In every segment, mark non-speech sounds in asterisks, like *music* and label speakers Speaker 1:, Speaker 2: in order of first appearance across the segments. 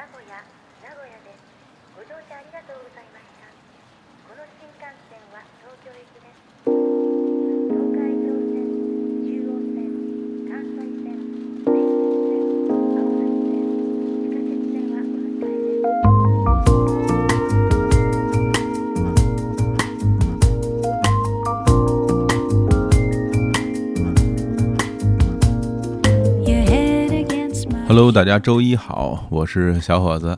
Speaker 1: 名古屋名古屋です。ご乗車ありがとうございました。この新幹線は東京行きです。
Speaker 2: 大家周一好，我是小伙子。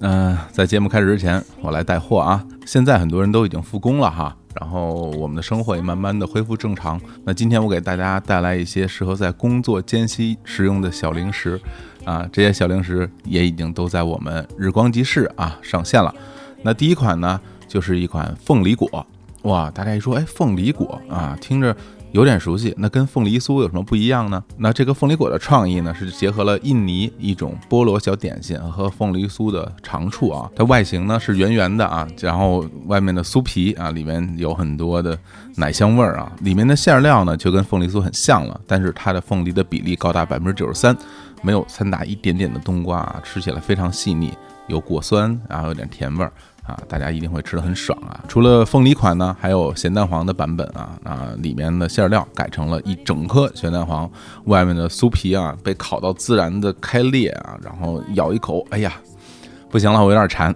Speaker 2: 嗯、在节目开始之前，我来带货啊。现在很多人都已经复工了哈，然后我们的生活也慢慢的恢复正常。那今天我给大家带来一些适合在工作间隙食用的小零食啊，这些小零食也已经都在我们日光集市啊上线了。那第一款呢，就是一款凤梨果。哇，大家一说，哎，凤梨果啊，听着有点熟悉。那跟凤梨酥有什么不一样呢？那这个凤梨果的创意呢，是结合了印尼一种菠萝小点心和凤梨酥的长处啊。它外形呢是圆圆的啊，然后外面的酥皮啊，里面有很多的奶香味儿啊。里面的馅料呢就跟凤梨酥很像了，但是它的凤梨的比例高达百分之九十三，没有掺杂一点点的冬瓜啊，吃起来非常细腻，有果酸，然后有点甜味儿。啊，大家一定会吃的很爽啊！除了凤梨款呢，还有咸蛋黄的版本啊啊，里面的馅料改成了一整颗咸蛋黄，外面的酥皮啊被烤到自然的开裂啊，然后咬一口，哎呀，不行了，我有点馋。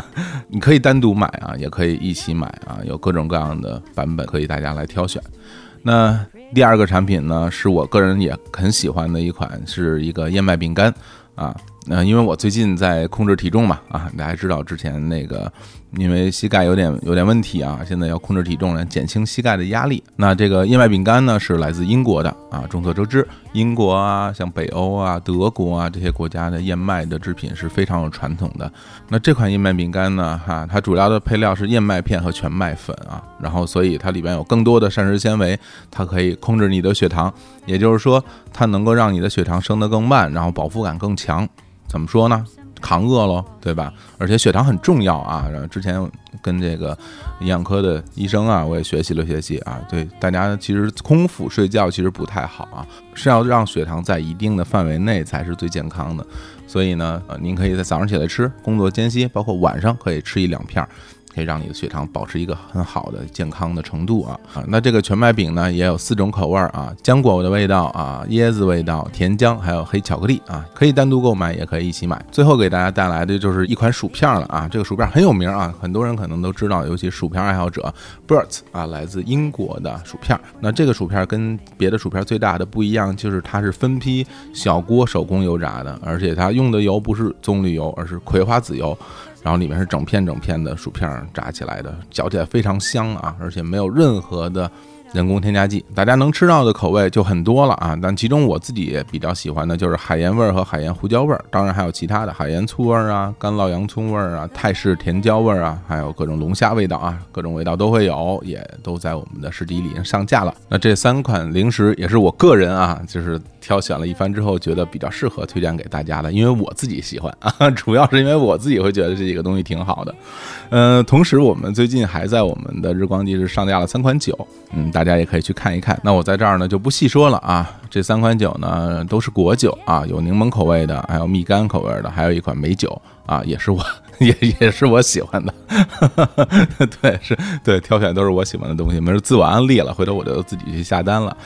Speaker 2: *laughs* 你可以单独买啊，也可以一起买啊，有各种各样的版本可以大家来挑选。那第二个产品呢，是我个人也很喜欢的一款，是一个燕麦饼干啊。那、因为我最近在控制体重嘛，啊，大家知道之前那个因为膝盖有点有点问题啊，现在要控制体重来减轻膝盖的压力。那这个燕麦饼干呢是来自英国的啊，众所周知，英国啊，像北欧啊、德国啊这些国家的燕麦的制品是非常有传统的。那这款燕麦饼干呢，哈，它主要的配料是燕麦片和全麦粉啊，然后所以它里边有更多的膳食纤维，它可以控制你的血糖，也就是说，它能够让你的血糖升得更慢，然后饱腹感更强。怎么说呢？扛饿喽，对吧？而且血糖很重要啊。然后之前跟这个营养科的医生啊，我也学习了学习啊。对大家其实空腹睡觉其实不太好啊，是要让血糖在一定的范围内才是最健康的。所以呢，呃，您可以在早上起来吃，工作间隙，包括晚上可以吃一两片儿。可以让你的血糖保持一个很好的健康的程度啊啊！那这个全麦饼呢，也有四种口味儿啊，浆果的味道啊，椰子味道，甜浆，还有黑巧克力啊，可以单独购买，也可以一起买。最后给大家带来的就是一款薯片了啊，这个薯片很有名啊，很多人可能都知道，尤其薯片爱好者 Burt 啊，来自英国的薯片。那这个薯片跟别的薯片最大的不一样，就是它是分批小锅手工油炸的，而且它用的油不是棕榈油，而是葵花籽油。然后里面是整片整片的薯片炸起来的，嚼起来非常香啊，而且没有任何的人工添加剂，大家能吃到的口味就很多了啊。但其中我自己比较喜欢的就是海盐味儿和海盐胡椒味儿，当然还有其他的海盐醋味儿啊、干酪洋葱味儿啊、泰式甜椒味儿啊，还有各种龙虾味道啊，各种味道都会有，也都在我们的市集里上架了。那这三款零食也是我个人啊，就是挑选了一番之后，觉得比较适合推荐给大家的，因为我自己喜欢啊，*laughs* 主要是因为我自己会觉得这几个东西挺好的。呃，同时我们最近还在我们的日光集市上架了三款酒，嗯，大大家也可以去看一看。那我在这儿呢就不细说了啊，这三款酒呢都是果酒啊，有柠檬口味的，还有蜜柑口味的，还有一款美酒啊，也是我也也是我喜欢的。*laughs* 对，是对，挑选都是我喜欢的东西，没事自我安利了，回头我就自己去下单了。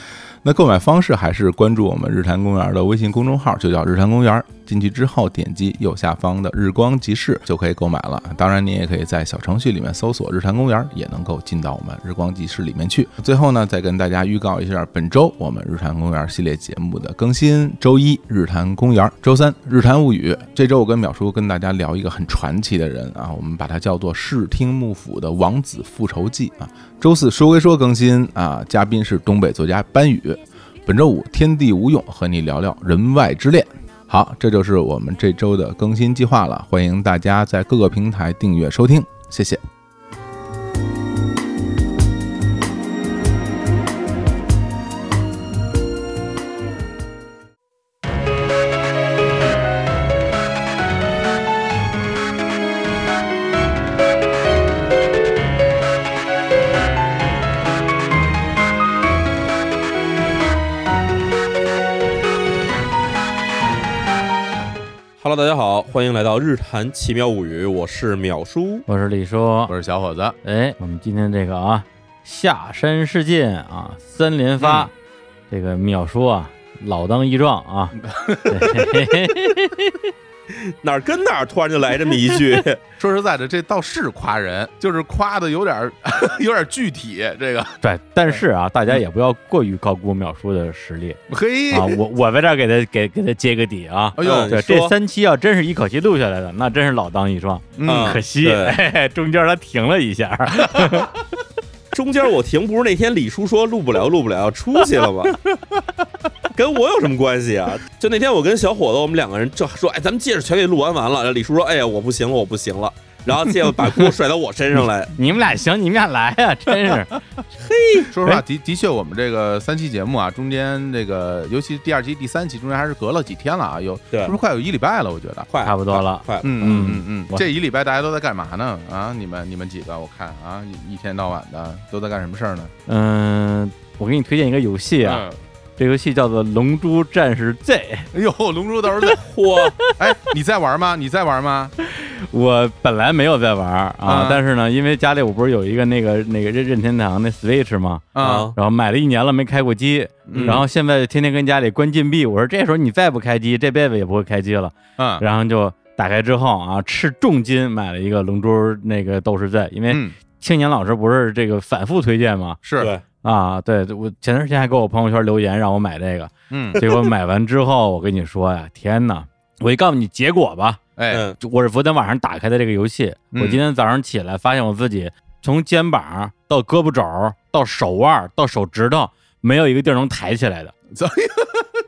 Speaker 2: 那购买方式还是关注我们日坛公园的微信公众号，就叫日坛公园。进去之后点击右下方的日光集市就可以购买了。当然，您也可以在小程序里面搜索“日坛公园”，也能够进到我们日光集市里面去。最后呢，再跟大家预告一下本周我们日坛公园系列节目的更新：周一日坛公园，周三日坛物语。这周我跟淼叔跟大家聊一个很传奇的人啊，我们把他叫做视听幕府的王子复仇记啊。周四说归说更新啊，嘉宾是东北作家班宇。本周五天地无用和你聊聊人外之恋。好，这就是我们这周的更新计划了，欢迎大家在各个平台订阅收听，谢谢。
Speaker 3: 大家好，欢迎来到《日谈奇妙物语》，我是淼叔。
Speaker 4: 我是李叔
Speaker 2: 我。是小伙子，
Speaker 4: 哎，我们今天这个啊，下山事件啊，三连发，
Speaker 2: 嗯
Speaker 4: 这个淼叔啊，老当益壮啊。*laughs* *laughs* *laughs* *laughs*
Speaker 3: 哪儿跟哪儿突然就来这么一句，*laughs*
Speaker 2: 说实在的，这倒是夸人，就是夸的有点 *laughs* 有点具体。这个，
Speaker 4: 对，但是啊，大家也不要过于高估淼叔的实力
Speaker 2: 嘿，
Speaker 4: 啊。我我在这儿给他给给他揭个底啊。
Speaker 2: 哎呦
Speaker 4: 这三期要真是一口气录下来的，那真是老当益壮。
Speaker 2: 嗯，
Speaker 4: 可惜，
Speaker 3: 哎
Speaker 4: 嘿嘿中间他停了一下。
Speaker 3: 中间我停，不是那天李叔说录不了，录不了，出去了吗？跟我有什么关系啊？*laughs* 就那天我跟小伙子，我们两个人就说，哎，咱们戒指全给录完完了。然后李叔说，哎呀，我不行了，我不行了。然后结果把锅甩到我身上来，*laughs*
Speaker 4: 你们俩行，你们俩来啊、真是。*laughs*
Speaker 2: 嘿说实话，的的确，我们这个三期节目啊，中间这个，尤其第二期、第三期中间还是隔了几天了啊，有
Speaker 3: 对
Speaker 2: 是不是快有一礼拜了？我觉得。
Speaker 3: 快
Speaker 4: 差不多了
Speaker 3: 快。
Speaker 2: 嗯
Speaker 4: 嗯
Speaker 2: 嗯嗯这一礼拜大家都在干嘛呢？啊，你们你们几个，我看啊，一一天到晚的都在干什么事儿呢？
Speaker 4: 嗯，我给你推荐一个游戏啊，
Speaker 2: 嗯
Speaker 4: 这游戏叫做《龙珠战士 Z》。*laughs*
Speaker 2: 哎呦，龙珠倒是在，
Speaker 3: 嚯，*laughs*
Speaker 2: 哎，你在玩吗？你在玩吗？
Speaker 4: 我本来没有在玩啊
Speaker 2: 啊，
Speaker 4: 但是呢，因为家里我不是有一个那个那个任任天堂那 Switch 吗？
Speaker 2: 啊，
Speaker 4: 然后买了一年了没开过机，
Speaker 2: 嗯
Speaker 4: 然后现在天天跟家里关禁闭。我说这时候你再不开机，这辈子也不会开机了。
Speaker 2: 嗯
Speaker 4: 然后就打开之后啊，斥重金买了一个龙珠那个斗士 Z，因为
Speaker 2: 嗯，
Speaker 4: 青年老师不是这个反复推荐吗？
Speaker 2: 是，
Speaker 3: 对，
Speaker 4: 啊，对，我前段时间还给我朋友圈留言让我买这个，
Speaker 2: 嗯，
Speaker 4: 结果买完之后，我跟你说呀，天哪！我一告诉你结果吧，
Speaker 2: 哎，
Speaker 4: 我是昨天晚上打开的这个游戏，
Speaker 2: 嗯
Speaker 4: 我今天早上起来发现我自己从肩膀到胳膊肘到手腕到手指头，没有一个地儿能抬起来的，*laughs*
Speaker 2: 怎么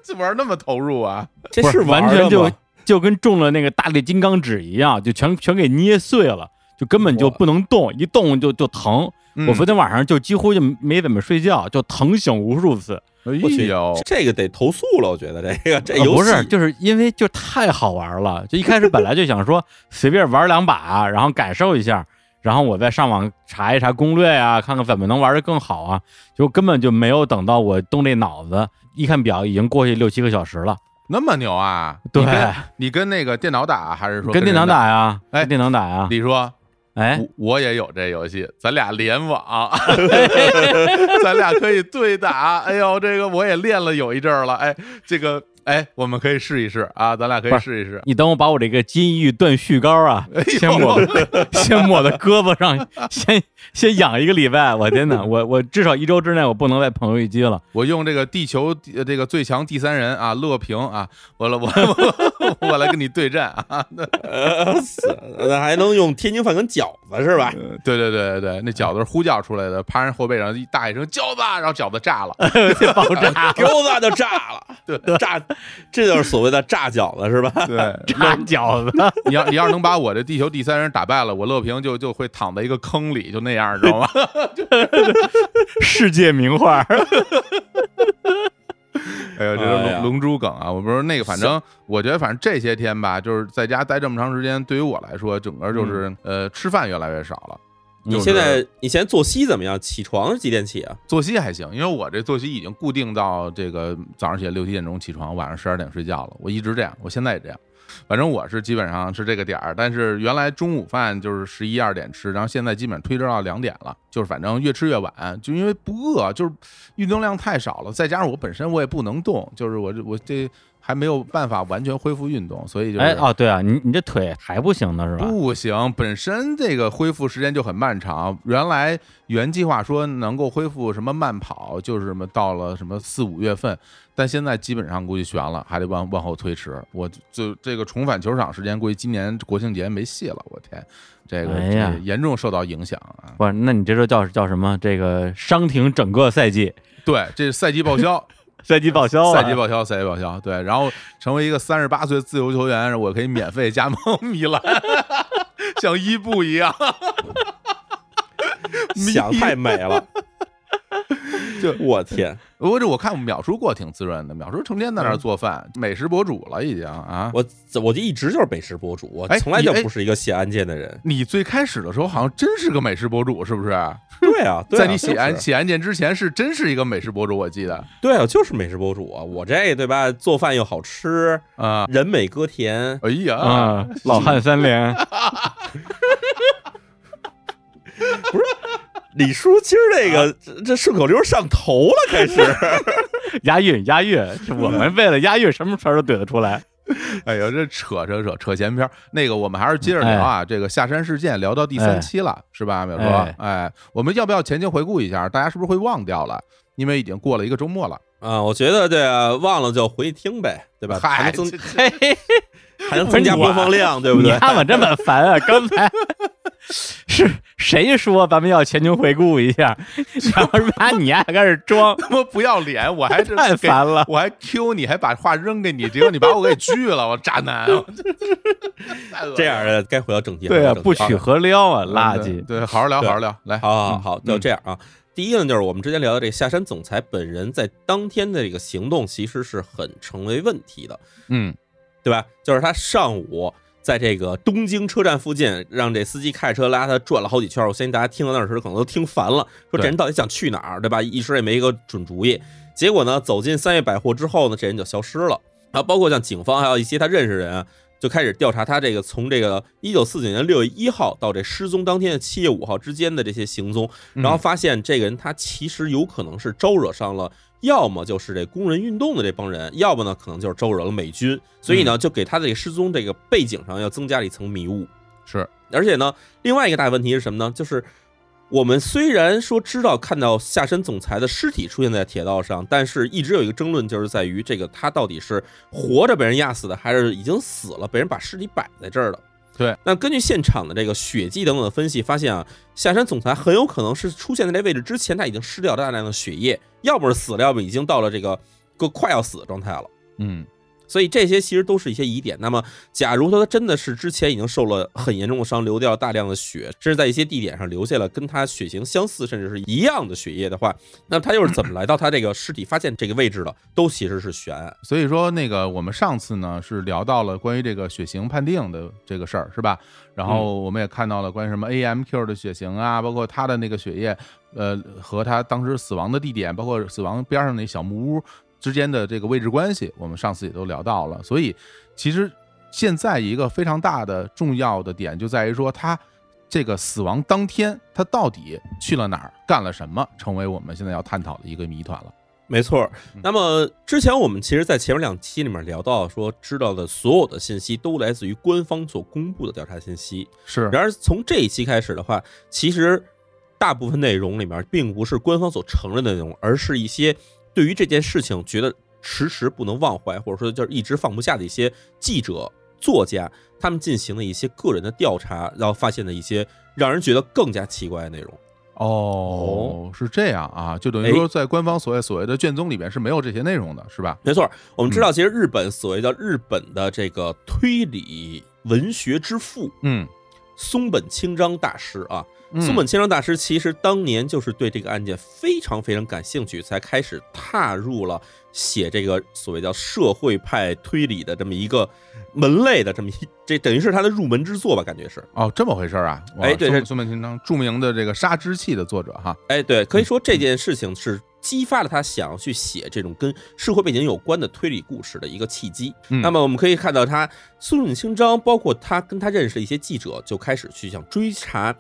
Speaker 2: 这玩那么投入啊？
Speaker 4: 不
Speaker 3: 这是
Speaker 4: 完全就就跟中了那个大力金刚指一样，就全全给捏碎了，就根本就不能动，一动就就疼。
Speaker 2: 嗯
Speaker 4: 我昨天晚上就几乎就没怎么睡觉，就疼醒无数次。
Speaker 2: 哎
Speaker 3: 我去
Speaker 2: 呦，
Speaker 3: 这个得投诉了，我觉得这个这游戏
Speaker 4: 呃不是，就是因为就太好玩了，就一开始本来就想说 *laughs* 随便玩两把，然后感受一下，然后我再上网查一查攻略啊，看看怎么能玩的更好啊，就根本就没有等到我动这脑子，一看表已经过去六七个小时了。
Speaker 2: 那么牛啊？
Speaker 4: 对
Speaker 2: 你跟那个电脑打，还是说
Speaker 4: 跟电脑打呀，
Speaker 2: 哎
Speaker 4: 电脑打呀，
Speaker 2: 李叔，
Speaker 4: 哎，
Speaker 2: 我我也有这游戏，咱俩联网，*laughs* *laughs* 咱俩可以对打。哎呦，这个我也练了有一阵儿了。哎，这个哎，我们可以试一试啊，咱俩可以试一试。
Speaker 4: 你等我把我这个金玉断续膏啊，*laughs*
Speaker 2: 哎
Speaker 4: 先抹到 *laughs* 先抹到胳膊上，*laughs* 先先养一个礼拜。我天哪，我我至少一周之内我不能再碰游戏机了。
Speaker 2: 我用这个地球呃这个最强第三人啊，乐平啊，我来我我我来跟你对战啊。
Speaker 3: 那还能用天津饭跟饺子是吧？
Speaker 2: 对对对对对，那饺子是呼叫出来的，趴人后背上一大一声饺子，然后饺子炸了。
Speaker 4: 爆炸
Speaker 3: 饺子就炸了，
Speaker 2: 对
Speaker 3: 炸，*laughs* 这就是所谓的炸饺子是吧？*laughs*
Speaker 2: 对，*laughs*
Speaker 4: 炸饺子，
Speaker 2: 你要你要是能把我这地球第三人打败了，我乐平就就会躺在一个坑里，就那样，知道吗？
Speaker 4: 世界名画。
Speaker 2: 哎呦，这是龙龙珠梗啊！我不是那个，反正我觉得，反正这些天吧，就是在家待这么长时间，对于我来说，整个就是、呃，吃饭越来越少了。
Speaker 3: 你现在你现在作息怎么样？起床是几点起啊？
Speaker 2: 作息还行，因为我这作息已经固定到这个早上起来六七点钟起床，晚上十二点睡觉了。我一直这样，我现在也这样。反正我是基本上是这个点儿，但是原来中午饭就是十一二点吃，然后现在基本上推迟到两点了，就是反正越吃越晚，就因为不饿，就是运动量太少了，再加上我本身我也不能动，就是我这我这还没有办法完全恢复运动，所以就是
Speaker 4: 哎哦，对啊，你你这腿还不行呢是吧？
Speaker 2: 不行，本身这个恢复时间就很漫长。原来原计划说能够恢复什么慢跑，就是什么到了什么四五月份，但现在基本上估计悬了，还得往往后推迟。我就这个重返球场时间，估计今年国庆节没戏了。我天，这个、
Speaker 4: 哎呀
Speaker 2: 这严重受到影响啊！
Speaker 4: 不是，那你这就叫叫什么？这个伤停整个赛季，
Speaker 2: 对，这赛季报销，
Speaker 4: 赛季报销啊，
Speaker 2: 赛季报销，赛季报销。对，然后成为一个三十八岁自由球员，我可以免费加盟米兰，*laughs* 像伊布一样。
Speaker 3: 想太美了，*laughs*
Speaker 2: 就
Speaker 3: 我天，
Speaker 2: 我这我看淼叔过挺滋润的，淼叔成天在那儿做饭，美食博主了已经啊。
Speaker 3: 我我就一直就是美食博主，我
Speaker 2: 哎
Speaker 3: 从来就不是一个写案件的人。
Speaker 2: 你最开始的时候好像真是个美食博主，是不是？*laughs*
Speaker 3: 对啊，对啊
Speaker 2: 在你写案
Speaker 3: 就是
Speaker 2: 写案件之前，是真是一个美食博主，我记得
Speaker 3: 对啊，就是美食博主啊。我这对吧，做饭又好吃，
Speaker 2: 啊。
Speaker 3: 人美歌甜，
Speaker 2: 哎呀，
Speaker 4: 啊，老汉三连，*laughs*
Speaker 3: 李叔今儿这个这这顺口溜上头了，开始。
Speaker 4: 押 *laughs* 韵押韵，我们为了押韵，什么词儿都怼得出来。*laughs*
Speaker 2: 哎呦，这扯扯扯扯闲篇儿。那个，我们还是接着聊啊。这个下山事件聊到第三期了，是吧，淼哥？
Speaker 4: 哎
Speaker 2: 哎，我们要不要前情回顾一下？大家是不是会忘掉了？因为已经过了一个周末了。
Speaker 3: 啊，我觉得这忘了就回去听呗，对吧？还
Speaker 2: 嗨，
Speaker 3: 能增
Speaker 4: 嘿嘿，
Speaker 3: 还能增加播放量，对不对
Speaker 4: 你？看我这么烦啊！刚才 *laughs* 是谁说咱们要前情回顾一下？*laughs* 然后把你还开始装，
Speaker 2: 他妈不要脸！我还是
Speaker 4: 太烦了。
Speaker 2: 我还 Q 你，还把话扔给你，结果你把我给拒了，我渣男！*laughs* 太了
Speaker 3: 这样的该回到正题。
Speaker 4: 对啊，不取何撩啊，垃圾。
Speaker 2: 对，好好聊，好好聊，来，嗯
Speaker 3: 好好好，就
Speaker 2: 嗯
Speaker 3: 这样啊。第一个呢，就是我们之前聊的这个下山总裁本人在当天的这个行动，其实是很成为问题的，
Speaker 2: 嗯
Speaker 3: 对吧？就是他上午在这个东京车站附近，让这司机开车拉他转了好几圈。我相信大家听到那儿时候可能都听烦了，说这人到底想去哪儿，对吧？一时也没一个准主意。结果呢，走进三月百货之后呢，这人就消失了。然后包括像警方还有一些他认识的人啊，就开始调查他这个从这个一九四九年六月一号到这失踪当天的七月五号之间的这些行踪，
Speaker 2: 嗯
Speaker 3: 然后发现这个人他其实有可能是招惹上了，要么就是这工人运动的这帮人，要么呢可能就是招惹了美军，所以呢就给他的这个失踪这个背景上要增加了一层迷雾。
Speaker 2: 是，
Speaker 3: 而且呢，另外一个大问题是什么呢？就是我们虽然说知道看到下山总裁的尸体出现在铁道上，但是一直有一个争论，就是在于这个他到底是活着被人压死的，还是已经死了被人把尸体摆在这儿的。
Speaker 2: 对，
Speaker 3: 那根据现场的这个血迹等等的分析，发现啊，下山总裁很有可能是出现在这位置之前，他已经失掉大量的血液，要不是死了，要不已经到了这个个快要死的状态了。
Speaker 2: 嗯
Speaker 3: 所以这些其实都是一些疑点。那么，假如说他真的是之前已经受了很严重的伤，流掉了大量的血，甚至在一些地点上留下了跟他血型相似甚至是一样的血液的话，*laughs* 那他又是怎么来到他这个尸体发现这个位置的，*laughs* 都其实是悬案。
Speaker 2: 所以说，那个我们上次呢是聊到了关于这个血型判定的这个事儿，是吧？然后我们也看到了关于什么 AMQ 的血型啊，包括他的那个血液，呃，和他当时死亡的地点，包括死亡边上那小木屋之间的这个位置关系，我们上次也都聊到了。所以，其实现在一个非常大的重要的点就在于说，他这个死亡当天他到底去了哪儿，干了什么，成为我们现在要探讨的一个谜团了。
Speaker 3: 没错
Speaker 2: 嗯。
Speaker 3: 那么之前我们其实，在前面两期里面聊到说，知道的所有的信息都来自于官方所公布的调查信息。
Speaker 2: 是，
Speaker 3: 然而从这一期开始的话，其实大部分内容里面并不是官方所承认的内容，而是一些对于这件事情觉得迟迟不能忘怀，或者说就是一直放不下的一些记者、作家，他们进行了一些个人的调查，然后发现的一些让人觉得更加奇怪的内容。
Speaker 2: 哦，是这样啊，就等于
Speaker 3: 哎
Speaker 2: 说在官方所谓所谓的卷宗里边是没有这些内容的，是吧？
Speaker 3: 没错，我们知道，其实日本所谓的日本的这个推理文学之父
Speaker 2: 嗯，
Speaker 3: 松本清张大师啊，
Speaker 2: 嗯
Speaker 3: 松本清张大师其实当年就是对这个案件非常非常感兴趣，才开始踏入了写这个所谓叫社会派推理的这么一个门类的这么一，这等于是他的入门之作吧，感觉是。
Speaker 2: 哦，这么回事儿啊！
Speaker 3: 哎对是
Speaker 2: 松本清张，著名的这个《杀之气》的作者哈，
Speaker 3: 哎，对，可以说这件事情是激发了他想要去写这种跟社会背景有关的推理故事的一个契机。
Speaker 2: 嗯
Speaker 3: 那么我们可以看到他，松本清张，包括他跟他认识的一些记者，就开始去想追查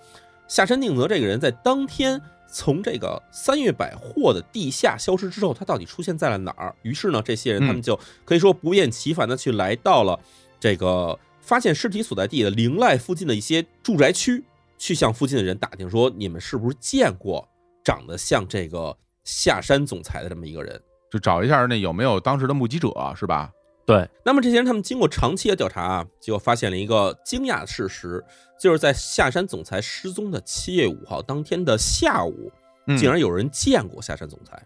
Speaker 3: 下山定则这个人在当天从这个三月百货的地下消失之后，他到底出现在了哪儿？于是呢，这些人
Speaker 2: 嗯
Speaker 3: 他们就可以说不厌其烦的去来到了这个发现尸体所在地的灵濑附近的一些住宅区，去向附近的人打听说，你们是不是见过长得像这个下山总裁的这么一个人？
Speaker 2: 就找一下那有没有当时的目击者，是吧？
Speaker 4: 对，
Speaker 3: 那么这些人他们经过长期的调查啊，结果发现了一个惊讶的事实，就是在下山总裁失踪的七月五号当天的下午，
Speaker 2: 嗯
Speaker 3: 竟然有人见过下山总裁。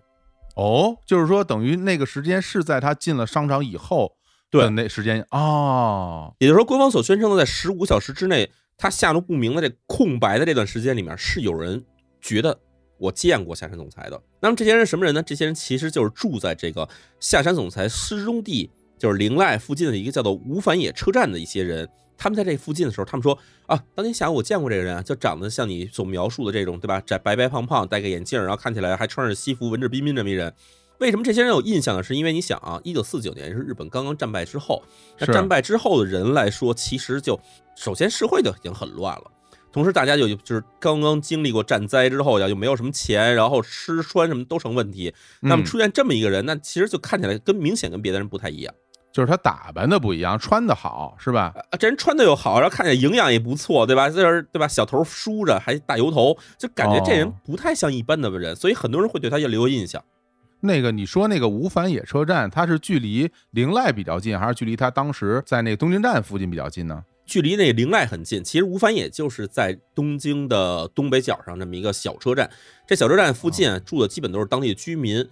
Speaker 2: 哦，就是说等于那个时间是在他进了商场以后的
Speaker 3: 对
Speaker 2: 那时间哦，
Speaker 3: 也就是说，官方所宣称的在十五小时之内，他下落不明的这空白的这段时间里面，是有人觉得我见过下山总裁的。那么这些人什么人呢？这些人其实就是住在这个下山总裁失踪地，就是灵濑附近的一个叫做吴反野车站的一些人。他们在这附近的时候，他们说啊，当天下午我见过这个人啊，就长得像你所描述的这种，对吧？窄白白胖胖，戴个眼镜，然后看起来还穿着西服，文质彬彬这么一人。为什么这些人有印象呢？是因为你想啊，一九四九年是日本刚刚战败之后，那战败之后的人来说，其实就首先社会就已经很乱了。同时，大家就就是刚刚经历过战灾之后呀，又没有什么钱，然后吃穿什么都成问题。那么
Speaker 2: 嗯
Speaker 3: 出现这么一个人，那其实就看起来跟明显跟别的人不太一样。
Speaker 2: 就是他打扮的不一样，穿的好，是吧？
Speaker 3: 啊，这人穿的又好，然后看起来营养也不错，对吧？这人对吧？小头梳着，还大油头，就感觉这人
Speaker 2: 哦
Speaker 3: 不太像一般的人，所以很多人会对他留有印象。
Speaker 2: 那个你说那个吴反野车站，它是距离灵濑比较近，还是距离他当时在那个东京站附近比较近呢？
Speaker 3: 距离那灵濑很近，其实吴凡野就是在东京的东北角上这么一个小车站。这小车站附近啊住的基本都是当地的居民。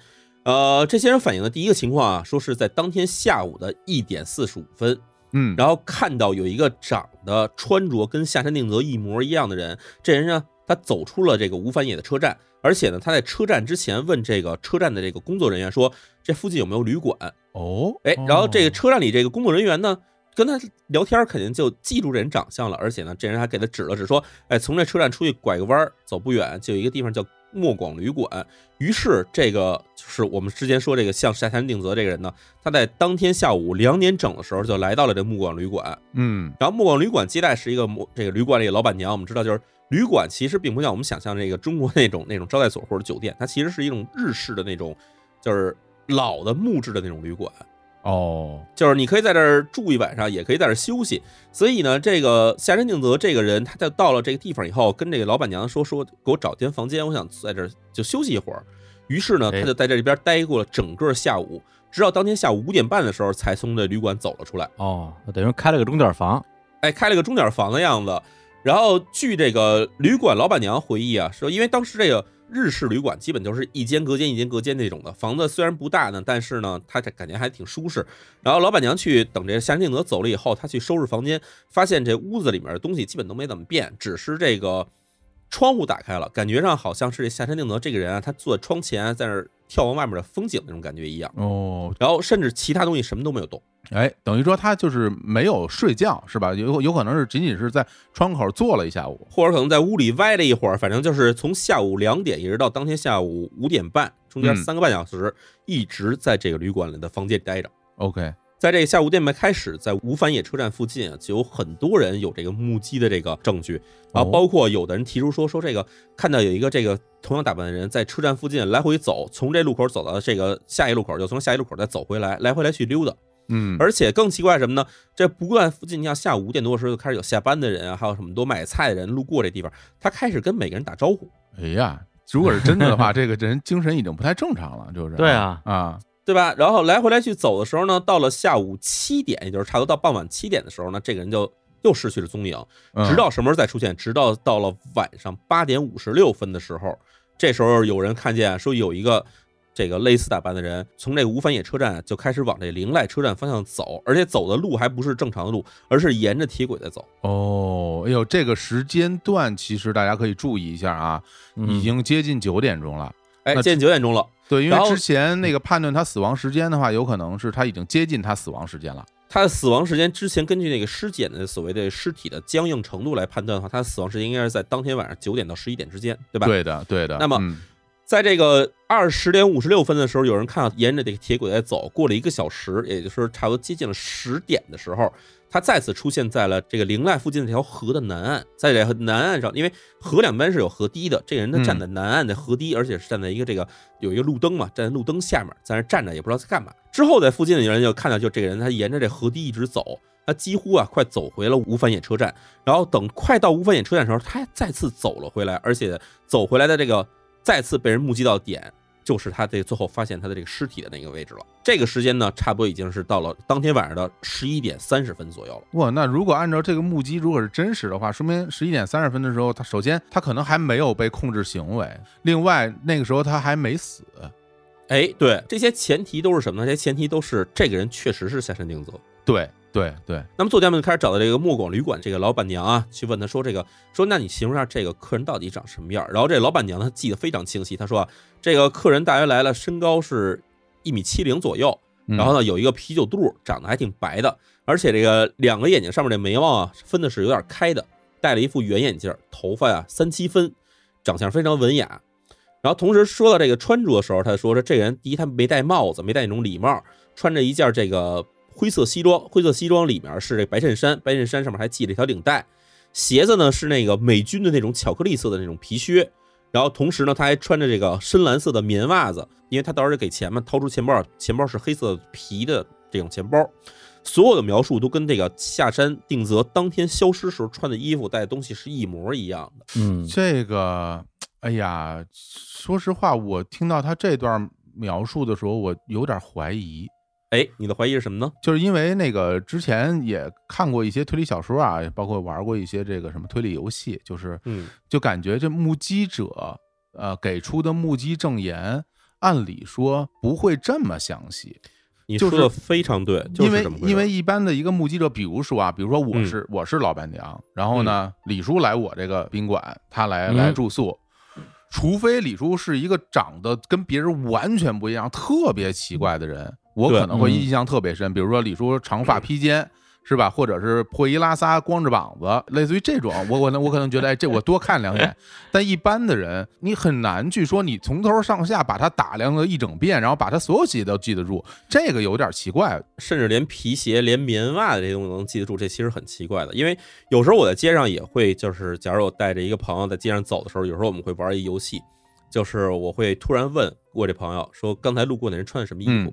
Speaker 3: 呃，这些人反映的第一个情况啊，说是在当天下午的一点四十五分，
Speaker 2: 嗯，
Speaker 3: 然后看到有一个长得穿着跟下山定则一模一样的人，这人呢，他走出了这个吴凡野的车站，而且呢，他在车站之前问这个车站的这个工作人员说，这附近有没有旅馆？
Speaker 2: 哦，
Speaker 3: 哎，然后这个
Speaker 2: 哦
Speaker 3: 车站里这个工作人员呢，跟他聊天，肯定就记住这人长相了，而且呢，这人还给他指了指，说，哎，从这车站出去拐个弯儿，走不远就有一个地方叫莫广旅馆。于是，这个就是我们之前说这个像下山定则这个人呢，他在当天下午两点整的时候就来到了这莫广旅馆。
Speaker 2: 嗯，
Speaker 3: 然后莫广旅馆接待是一个莫这个旅馆里的老板娘，我们知道就是旅馆其实并不像我们想象这个中国那种那种招待所或者酒店，它其实是一种日式的那种就是老的木质的那种旅馆。
Speaker 2: 哦，
Speaker 3: 就是你可以在这儿住一晚上，也可以在这儿休息。所以呢，这个下山定则这个人，他在到了这个地方以后，跟这个老板娘说说，给我找间房间，我想在这儿就休息一会儿。于是呢，
Speaker 4: 哎
Speaker 3: 他就在这里边待过了整个下午，直到当天下午五点半的时候，才从这旅馆走了出来。
Speaker 4: 哦，等于开了个钟点房，
Speaker 3: 哎，开了个钟点房的样子。然后据这个旅馆老板娘回忆啊，说因为当时这个日式旅馆基本就是一间隔间一间隔间那种的，房子虽然不大呢，但是呢，它这感觉还挺舒适。然后老板娘去等这夏令德走了以后，她去收拾房间，发现这屋子里面的东西基本都没怎么变，只是这个窗户打开了，感觉上好像是这下山定则这个人啊，他坐在窗前在那儿眺望外面的风景那种感觉一样。
Speaker 2: 哦，
Speaker 3: 然后甚至其他东西什么都没有动。
Speaker 2: 哎，等于说他就是没有睡觉，是吧？有有可能是仅仅是在窗口坐了一下午。
Speaker 3: 或者可能在屋里歪了一会儿，反正就是从下午两点一直到当天下午五点半，中间
Speaker 2: 嗯
Speaker 3: 三个半小时，一直在这个旅馆里的房间里待着。
Speaker 2: OK，
Speaker 3: 在这个下午五点半开始，在吴反野车站附近啊，就有很多人有这个目击的这个证据，然后包括有的人提出说说这个看到有一个这个同样打扮的人在车站附近来回走，从这路口走到这个下一路口，又从下一路口再走回来，来回来去溜达。
Speaker 2: 嗯，
Speaker 3: 而且更奇怪什么呢？这不断附近，你像下午五点多的时候就开始有下班的人啊，还有什么多买菜的人路过这地方，他开始跟每个人打招呼，
Speaker 2: 哎呀，如果是真的的话，这个人精神已经不太正常了，就是。
Speaker 4: 对啊。
Speaker 2: 啊，
Speaker 3: 对吧？然后来回来去走的时候呢，到了下午七点，也就是差不多到傍晚七点的时候呢，这个人就又失去了踪影，
Speaker 2: 嗯
Speaker 3: 直到什么时候再出现？直到到了晚上八点五十六分的时候，这时候有人看见说有一个这个类似打扮的人从这个吴反野车站就开始往这灵濑车站方向走，而且走的路还不是正常的路，而是沿着铁轨在走。
Speaker 2: 哦，哎呦，这个时间段其实大家可以注意一下啊，
Speaker 4: 嗯
Speaker 2: 已经接近九点钟了。
Speaker 3: 哎，接近九点钟了。
Speaker 2: 对，因为之前那个判断他死亡时间的话，有可能是他已经接近他死亡时间了。
Speaker 3: 他的死亡时间之前根据那个尸检的所谓的尸体的僵硬程度来判断的话，他的死亡时间应该是在当天晚上九点到十一点之间，对吧？。
Speaker 2: 对的，对的。
Speaker 3: 那么
Speaker 2: 嗯
Speaker 3: 在这个二十点五十六分的时候，有人看到沿着这个铁轨在走，过了一个小时，也就是差不多接近了十点的时候，他再次出现在了这个灵濑附近的这条河的南岸，在这个南岸上，因为河两边是有河堤的，这个人他站在南岸的河堤，而且是站在一个这个有一个路灯嘛，站在路灯下面，在那站着也不知道在干嘛。之后在附近的人就看到，就这个人他沿着这河堤一直走，他几乎啊快走回了无反野车站，然后等快到无反野车站的时候，他再次走了回来，而且走回来的这个再次被人目击到的点，就是他这最后发现他的这个尸体的那个位置了。这个时间呢，差不多已经是到了当天晚上的十一点三十分左右了。
Speaker 2: 哇，那如果按照这个目击，如果是真实的话，说明十一点三十分的时候，他首先他可能还没有被控制行为，另外那个时候他还没死。
Speaker 3: 哎，对，这些前提都是什么呢？这些前提都是这个人确实是下山定则，
Speaker 2: 对对对，
Speaker 3: 那么作家们就开始找到这个莫广旅馆这个老板娘啊，去问她说这个说那你形容一下这个客人到底长什么样？然后这老板娘她记得非常清晰，她说啊，这个客人大约来了，身高是一米七零左右，
Speaker 2: 嗯
Speaker 3: 然后呢有一个啤酒肚，长得还挺白的，而且这个两个眼睛上面这眉毛啊分的是有点开的，戴了一副圆眼镜，头发呀三七分，长相非常文雅。然后同时说到这个穿着的时候，他说说这个人第一他没戴帽子，没戴那种礼帽，穿着一件这个灰色西装，灰色西装里面是这白衬衫，白衬衫上面还系了一条领带，鞋子呢是那个美军的那种巧克力色的那种皮靴，然后同时呢他还穿着这个深蓝色的棉袜子，因为他到时候给钱嘛，掏出钱包，钱包是黑色皮的这种钱包。所有的描述都跟这个下山定则当天消失时候穿的衣服、带的东西是一模一样的。
Speaker 4: 嗯，
Speaker 2: 这个，哎呀，说实话，我听到他这段描述的时候，我有点怀疑，
Speaker 3: 哎，你的怀疑是什么呢？
Speaker 2: 就是因为那个之前也看过一些推理小说啊，包括玩过一些这个什么推理游戏，就是
Speaker 3: 嗯，
Speaker 2: 就感觉这目击者呃给出的目击证言，按理说不会这么详细，就是
Speaker 3: 你说的非常对，就
Speaker 2: 因为因为一般的一个目击者，比如说啊，比如说我
Speaker 3: 嗯
Speaker 2: 是、我是老板娘，然后呢，李叔来我这个宾馆，他来
Speaker 4: 嗯
Speaker 2: 来住宿，除非李叔是一个长得跟别人完全不一样、特别奇怪的人，我可能会
Speaker 4: 嗯
Speaker 2: 印象特别深。比如说李叔长发披肩。是吧？或者是破衣拉撒、光着膀子，类似于这种，我我能我可能觉得，哎，这我多看两眼。*laughs* 但一般的人，你很难去说你从头上下把他打量了一整遍，然后把他所有细节都记得住，这个有点奇怪。
Speaker 3: 甚至连皮鞋、连棉袜的这些东西都能记得住，这其实很奇怪的。因为有时候我在街上也会，就是假如我带着一个朋友在街上走的时候，有时候我们会玩一游戏，就是我会突然问我这朋友说，刚才路过那人穿的什么衣服？
Speaker 2: 嗯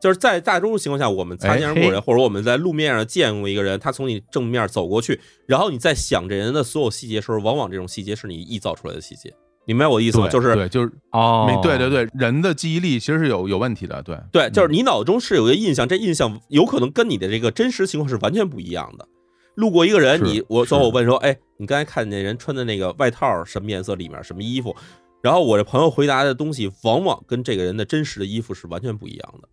Speaker 3: 就是在大多数情况下，我们擦肩而过
Speaker 4: 哎
Speaker 3: 人，或者我们在路面上见过一个人，他从你正面走过去，然后你在想这人的所有细节的时候，往往这种细节是你臆造出来的细节。你明白我的意思吗？就是
Speaker 2: 对，就是
Speaker 4: 哦，
Speaker 2: 对对对，人的记忆力其实是有有问题的，对
Speaker 3: 对，就是你脑中是有一个印象，这印象有可能跟你的这个真实情况是完全不一样的。路过一个人，你我
Speaker 2: 是
Speaker 3: 最后我问说，哎，你刚才看见那人穿的那个外套什么颜色，里面什么衣服？然后我这朋友回答的东西，往往跟这个人的真实的衣服是完全不一样的。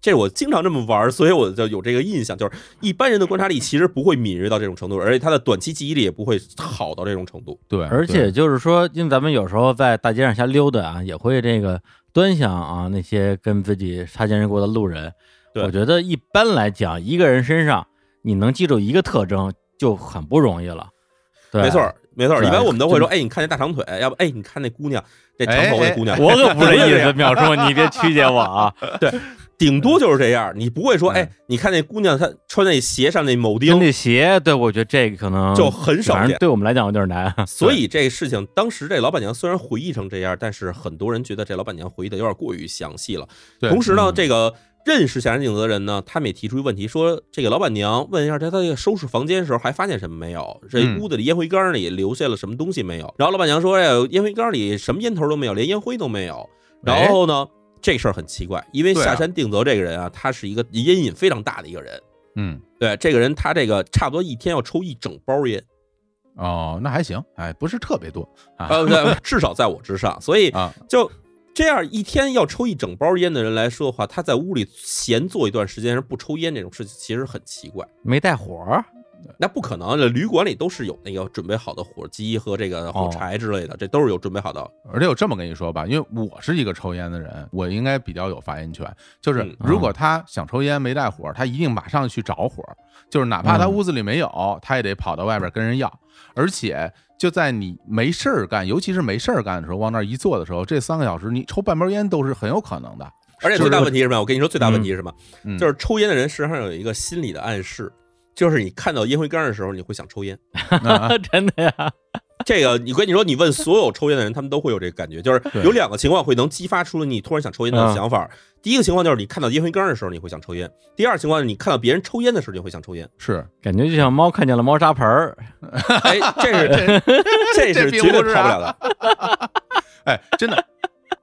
Speaker 3: 这我经常这么玩，所以我就有这个印象，就是一般人的观察力其实不会敏锐到这种程度，而且他的短期记忆力也不会好到这种程度。
Speaker 2: 对，
Speaker 4: 而且就是说，因为咱们有时候在大街上瞎溜达啊，也会这个端详啊那些跟自己擦肩而过的路人。
Speaker 3: 对
Speaker 4: 我觉得一般来讲，一个人身上你能记住一个特征就很不容易了。对，
Speaker 3: 没错儿，没错儿。一般我们都会说，
Speaker 4: 真
Speaker 3: 哎，你看那大长腿，要不哎，你看那姑娘，这长头发姑娘，
Speaker 4: 我可不是这意思，淼叔，你别曲解我啊。*laughs*
Speaker 3: 顶多就是这样，你不会说，
Speaker 2: 嗯
Speaker 3: 哎，你看那姑娘她穿那鞋上那铆钉，
Speaker 4: 那鞋，对我觉得这个可能
Speaker 3: 就很少见
Speaker 4: 反正对我们来讲有点难。
Speaker 3: 所以这个事情，当时这老板娘虽然回忆成这样，但是很多人觉得这老板娘回忆的有点过于详细了。同时呢，
Speaker 4: 嗯
Speaker 3: 这个认识夏山景泽的人呢，他们也提出一个问题，说这个老板娘问一下他，他这个收拾房间的时候还发现什么没有？这
Speaker 2: 嗯
Speaker 3: 屋子里烟灰缸里留下了什么东西没有？然后老板娘说，哎，烟灰缸里什么烟头都没有，连烟灰都没有。然后呢，这事儿很奇怪，因为下山定则这个人啊，他是一个烟瘾非常大的一个人。
Speaker 2: 嗯，
Speaker 3: 对，这个人他这个差不多一天要抽一整包烟，
Speaker 2: 哦，那还行，哎，不是特别多啊。
Speaker 3: 呃，对至少在我之上，所以
Speaker 2: 啊，
Speaker 3: 就这样一天要抽一整包烟的人来说的话，他在屋里闲坐一段时间不抽烟这种事情，其实很奇怪。
Speaker 4: 没带火儿，
Speaker 3: 那不可能，这旅馆里都是有那个准备好的火机和这个火柴之类的，这都是有准备好的。
Speaker 2: 而且我这么跟你说吧，因为我是一个抽烟的人，我应该比较有发言权。就是
Speaker 3: 嗯
Speaker 2: 如果他想抽烟没带火，他一定马上去找火，就是哪怕他
Speaker 4: 嗯
Speaker 2: 屋子里没有，他也得跑到外边跟人要。而且就在你没事儿干，尤其是没事儿干的时候，往那儿一坐的时候，这三个小时你抽半包烟都是很有可能的。
Speaker 3: 而且最大问题是什么？我跟你说，最大问题是什么？
Speaker 2: 嗯
Speaker 3: 就是抽烟的人实际上有一个心理的暗示，就是你看到烟灰缸的时候，你会想抽烟。
Speaker 2: 啊 *laughs*
Speaker 4: 真的呀？*laughs*
Speaker 3: 这个，你跟你说，你问所有抽烟的人，他们都会有这个感觉，就是有两个情况会能激发出你突然想抽烟的
Speaker 4: 嗯
Speaker 3: 想法。第一个情况就是你看到烟灰缸的时候，你会想抽烟；第二情况是你看到别人抽烟的时候，你会想抽烟。
Speaker 2: 是，
Speaker 4: 感觉就像猫看见了猫砂盆儿，
Speaker 3: 哎，这是 *laughs* 这是绝对跑不了的。
Speaker 2: 哎，真的。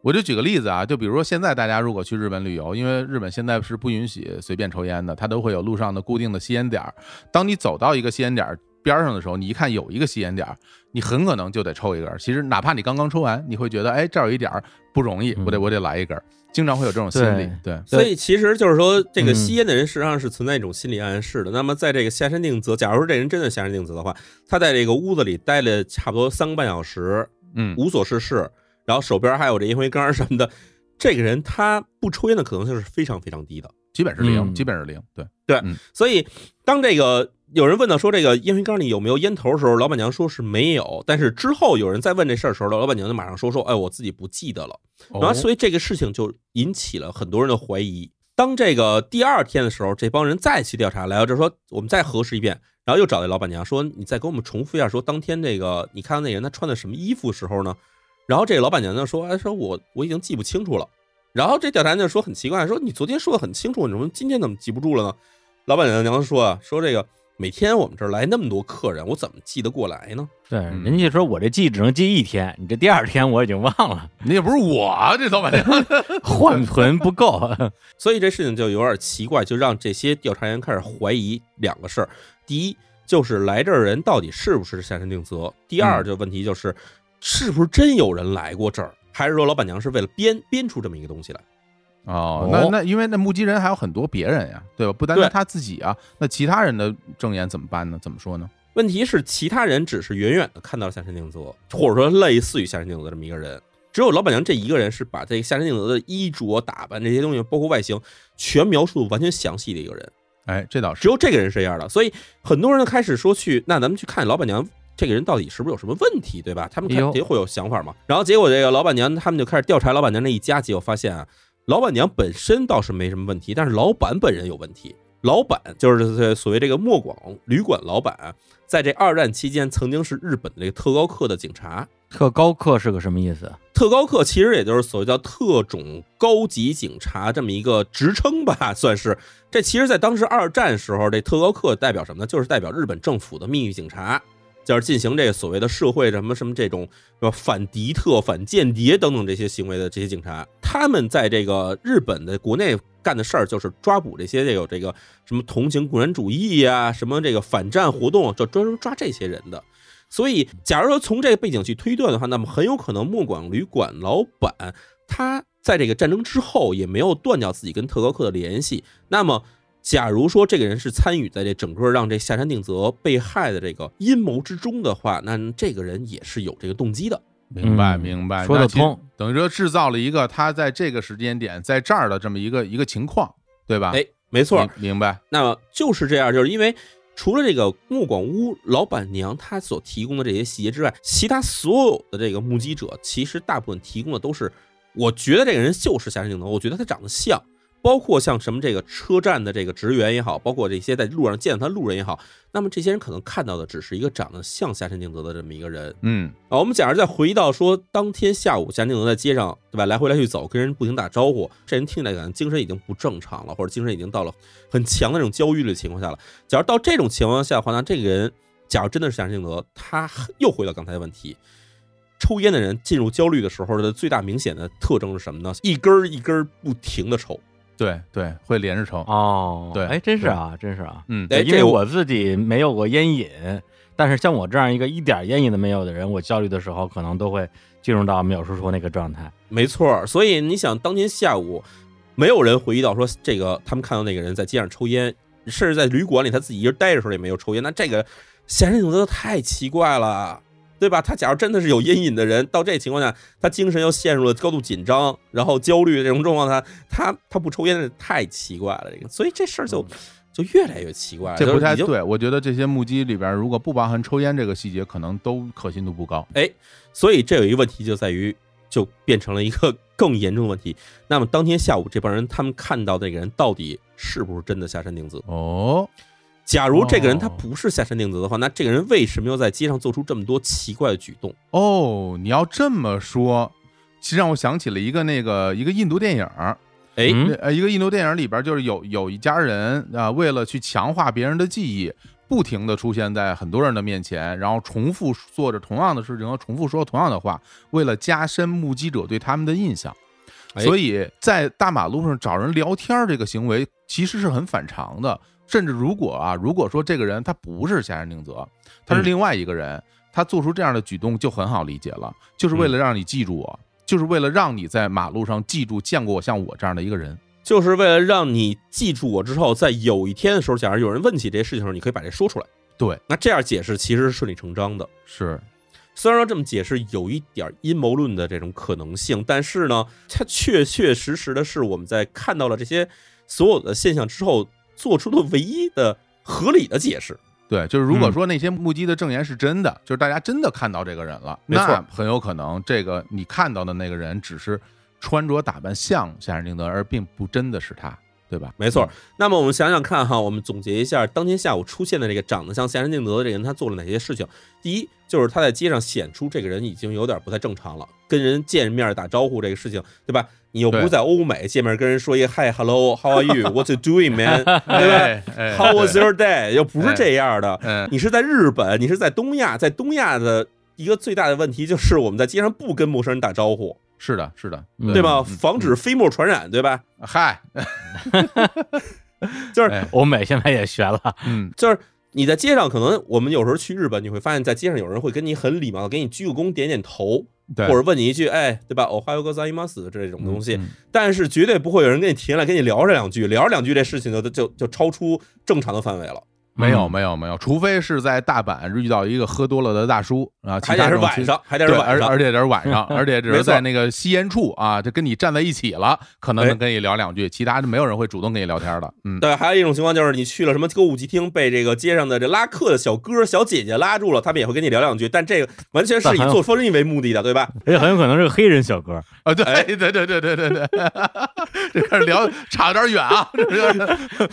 Speaker 2: 我就举个例子啊，就比如说现在大家如果去日本旅游，因为日本现在是不允许随便抽烟的，它都会有路上的固定的吸烟点儿。当你走到一个吸烟点儿边上的时候，你一看有一个吸烟点儿，你很可能就得抽一根儿。其实哪怕你刚刚抽完，你会觉得，哎，这儿有一点儿不容易，我得
Speaker 4: 嗯
Speaker 2: 我得来一根儿。经常会有这种心理，对，
Speaker 3: 所以其实就是说，这个
Speaker 4: 嗯
Speaker 3: 吸烟的人实际上是存在一种心理暗示的。那么在这个下山定则，假如说这人真的下山定则的话，他在这个屋子里待了差不多三个半小时，
Speaker 2: 嗯，
Speaker 3: 无所事事，然后手边还有这烟灰缸什么的，*laughs* 这个人他不抽烟的可能性是非常非常低的。
Speaker 2: 基本是零，
Speaker 4: 嗯
Speaker 2: 基本是零，对对，
Speaker 3: 所以当这个有人问到说这个烟灰缸里有没有烟头的时候，老板娘说是没有。但是之后有人再问这事儿的时候，老板娘就马上说说，哎，我自己不记得了。然后
Speaker 2: 哦
Speaker 3: 所以这个事情就引起了很多人的怀疑。当这个第二天的时候，这帮人再去调查，来到这说我们再核实一遍，然后又找那老板娘说，你再给我们重复一下，说当天这个你看到那人他穿的什么衣服时候呢？然后这老板娘就说，哎，说我我已经记不清楚了。然后这调查员就说很奇怪，说你昨天说的很清楚，你怎么今天怎么记不住了呢？老板娘说啊，说这个每天我们这儿来那么多客人，我怎么记得过来呢？
Speaker 4: 对，
Speaker 2: 嗯
Speaker 4: 人家说我这记只能记一天，你这第二天我已经忘了，
Speaker 2: 你也不是我啊，这老板娘，*laughs*
Speaker 4: 缓存不够。*laughs*
Speaker 3: 所以这事情就有点奇怪，就让这些调查员开始怀疑两个事儿：第一，就是来这儿人到底是不是下山定则；第二，
Speaker 2: 嗯
Speaker 3: 就问题就是是不是真有人来过这儿，还是说老板娘是为了编编出这么一个东西来？
Speaker 2: 哦
Speaker 4: 哦，
Speaker 2: 那那因为那目击人还有很多别人呀，对吧？不单单他自己啊，那其他人的证言怎么办呢？怎么说呢？
Speaker 3: 问题是，其他人只是远远的看到了下山定则，或者说类似于下山定则这么一个人，只有老板娘这一个人是把这个下山定则的衣着、打扮这些东西，包括外形，全描述的完全详细的一个人。
Speaker 2: 哎，这倒是
Speaker 3: 只有这个人是这样的，所以很多人开始说去，那咱们去看老板娘这个人到底是不是有什么问题，对吧？他们肯定会有想法嘛。然后结果这个老板娘他们就开始调查老板娘那一家，结果发现啊，老板娘本身倒是没什么问题，但是老板本人有问题。老板就是所谓这个莫广旅馆老板，在这二战期间曾经是日本的这个特高课的警察。
Speaker 4: 特高课是个什么意思？
Speaker 3: 特高课其实也就是所谓叫特种高级警察这么一个职称吧，*laughs* 算是。这其实，在当时二战时候，这特高课代表什么呢？就是代表日本政府的秘密警察，就是进行这个所谓的社会什么什么这种反敌特、反间谍等等这些行为的这些警察。他们在这个日本的国内干的事儿，就是抓捕这些这个这个什么同情共产主义呀、什么这个反战活动，就专门抓这些人的。所以，假如说从这个背景去推断的话，那么很有可能莫广旅馆老板他在这个战争之后也没有断掉自己跟特高课的联系。那么，假如说这个人是参与在这整个让这下山定则被害的这个阴谋之中的话，那这个人也是有这个动机的。
Speaker 2: 明白
Speaker 4: 嗯
Speaker 2: 明白，
Speaker 4: 说得通
Speaker 2: 等于说制造了一个他在这个时间点在这儿的这么一个一个情况，对吧？
Speaker 3: 哎，没错
Speaker 2: 明，明白。
Speaker 3: 那么就是这样，就是因为除了这个莫广屋老板娘她所提供的这些细节之外，其他所有的这个目击者，其实大部分提供的都是，我觉得这个人就是下山定则，我觉得他长得像。包括像什么这个车站的这个职员也好，包括这些在路上见到他路人也好，那么这些人可能看到的只是一个长得像夏山定则的这么一个人
Speaker 2: 嗯，
Speaker 3: 啊。我们假如再回到说，当天下午夏山定则在街上对吧，来回来去走，跟人不停打招呼，这人听起来感觉精神已经不正常了，或者精神已经到了很强的这种焦虑的情况下了。假如到这种情况下的话，那这个人假如真的是夏山定则，他又回到刚才的问题。抽烟的人进入焦虑的时候的最大明显的特征是什么呢？一根儿一根儿不停的抽。
Speaker 2: 对对，会连着抽。
Speaker 4: 哦，
Speaker 2: 对
Speaker 4: 哎，真是啊，真是啊。
Speaker 2: 嗯，
Speaker 3: 哎这我
Speaker 4: 因为我自己没有过烟瘾，但是像我这样一个一点烟瘾都没有的人，我焦虑的时候可能都会进入到淼叔说那个状态。
Speaker 3: 没错儿，所以你想，当天下午没有人回忆到说这个他们看到那个人在街上抽烟，甚至在旅馆里他自己一人待着的时候也没有抽烟，那这个下山定则太奇怪了。对吧？他假如真的是有阴影的人，到这情况下，他精神又陷入了高度紧张，然后焦虑这种状况下，他他不抽烟，太奇怪了。这个，所以这事儿就就越来越奇怪了。
Speaker 2: 这不太对，我觉得这些目击里边如果不包含抽烟这个细节，可能都可信度不高。
Speaker 3: 哎，所以这有一个问题就在于，就变成了一个更严重的问题。那么当天下午这帮人他们看到那个人到底是不是真的下山定子？
Speaker 2: 哦，
Speaker 3: 假如这个人他
Speaker 2: 哦
Speaker 3: 不是下山定则的话，那这个人为什么要在街上做出这么多奇怪的举动？
Speaker 2: 哦，你要这么说，其实让我想起了一个那个一个印度电影儿，
Speaker 3: 哎，
Speaker 2: 呃，一个印度电影里边就是有有一家人啊、为了去强化别人的记忆，不停的出现在很多人的面前，然后重复做着同样的事情和重复说同样的话，为了加深目击者对他们的印象。
Speaker 3: 哎
Speaker 2: 所以在大马路上找人聊天儿这个行为其实是很反常的。甚至如果啊，如果说这个人他不是夏山定则，他是
Speaker 3: 嗯
Speaker 2: 另外一个人，他做出这样的举动就很好理解了，就是为了让你记住我，就是为了让你在马路上记住见过我像我这样的一个人。
Speaker 3: 就是为了让你记住我之后，在有一天的时候，假如有人问起这些事情的时候，你可以把这说出来。
Speaker 2: 对，
Speaker 3: 那这样解释其实是顺理成章的。
Speaker 2: 是，
Speaker 3: 虽然说这么解释有一点阴谋论的这种可能性，但是呢，它确确实实的是我们在看到了这些所有的现象之后做出的唯一的合理的解释。
Speaker 2: 对，就是如果
Speaker 4: 嗯。
Speaker 2: 说那些目击的证言是真的，就是大家真的看到这个人了，
Speaker 3: 没错。
Speaker 2: 那很有可能这个你看到的那个人只是穿着打扮像夏尔宁德，而并不真的是他，对吧？
Speaker 3: 没错，那么我们想想看哈，我们总结一下当天下午出现的这个长得像夏山定德的这个人，他做了哪些事情？第一，就是他在街上显出这个人已经有点不太正常了，跟人见面打招呼这个事情，对吧？你又不是在欧美见面跟人说一个 Hi Hello How are you *laughs* What you doing man，对吧？How was your day？又不是这样的，
Speaker 2: 嗯，
Speaker 3: 你是在日本，你是在东亚，在东亚的一个最大的问题就是我们在街上不跟陌生人打招呼，
Speaker 2: 是的，是的，
Speaker 4: 嗯
Speaker 3: 对吧？
Speaker 2: 嗯
Speaker 3: 防止飞沫传染，对吧？
Speaker 2: 嗨，
Speaker 3: 就是
Speaker 2: 哎
Speaker 4: 欧美现在也学了，
Speaker 2: 嗯，
Speaker 3: 就是你在街上，可能我们有时候去日本，你会发现在街上有人会跟你很礼貌的给你鞠个躬、点点头，
Speaker 2: 对，
Speaker 3: 或者问你一句，哎，对吧？哦，还有个ざいます这种东西，
Speaker 2: 嗯
Speaker 3: 但是绝对不会有人跟你停下来跟你聊这两句，聊这两句这事情就就就超出正常的范围了，
Speaker 2: 没有
Speaker 4: 嗯
Speaker 2: 没有没有，除非是在大阪遇到一个喝多了的大叔啊，其
Speaker 3: 还得是
Speaker 2: 他这种其
Speaker 3: 晚上，还得晚上
Speaker 2: 而而。且得是晚上，*laughs* 而且只是在那个吸烟处啊，就跟你站在一起了，可能
Speaker 3: 哎
Speaker 2: 能跟你聊两句，其他的没有人会主动跟你聊天的。嗯，
Speaker 3: 对，还有一种情况就是你去了什么歌舞伎厅，被这个街上的这拉客的小哥、小姐姐拉住了，他们也会跟你聊两句，但这个完全是以做生意为目的的，对吧？*laughs*
Speaker 4: 而且很有可能是个黑人小哥。
Speaker 2: 啊，对
Speaker 3: 哎
Speaker 2: 对对对对对对，这开始聊差有点远啊，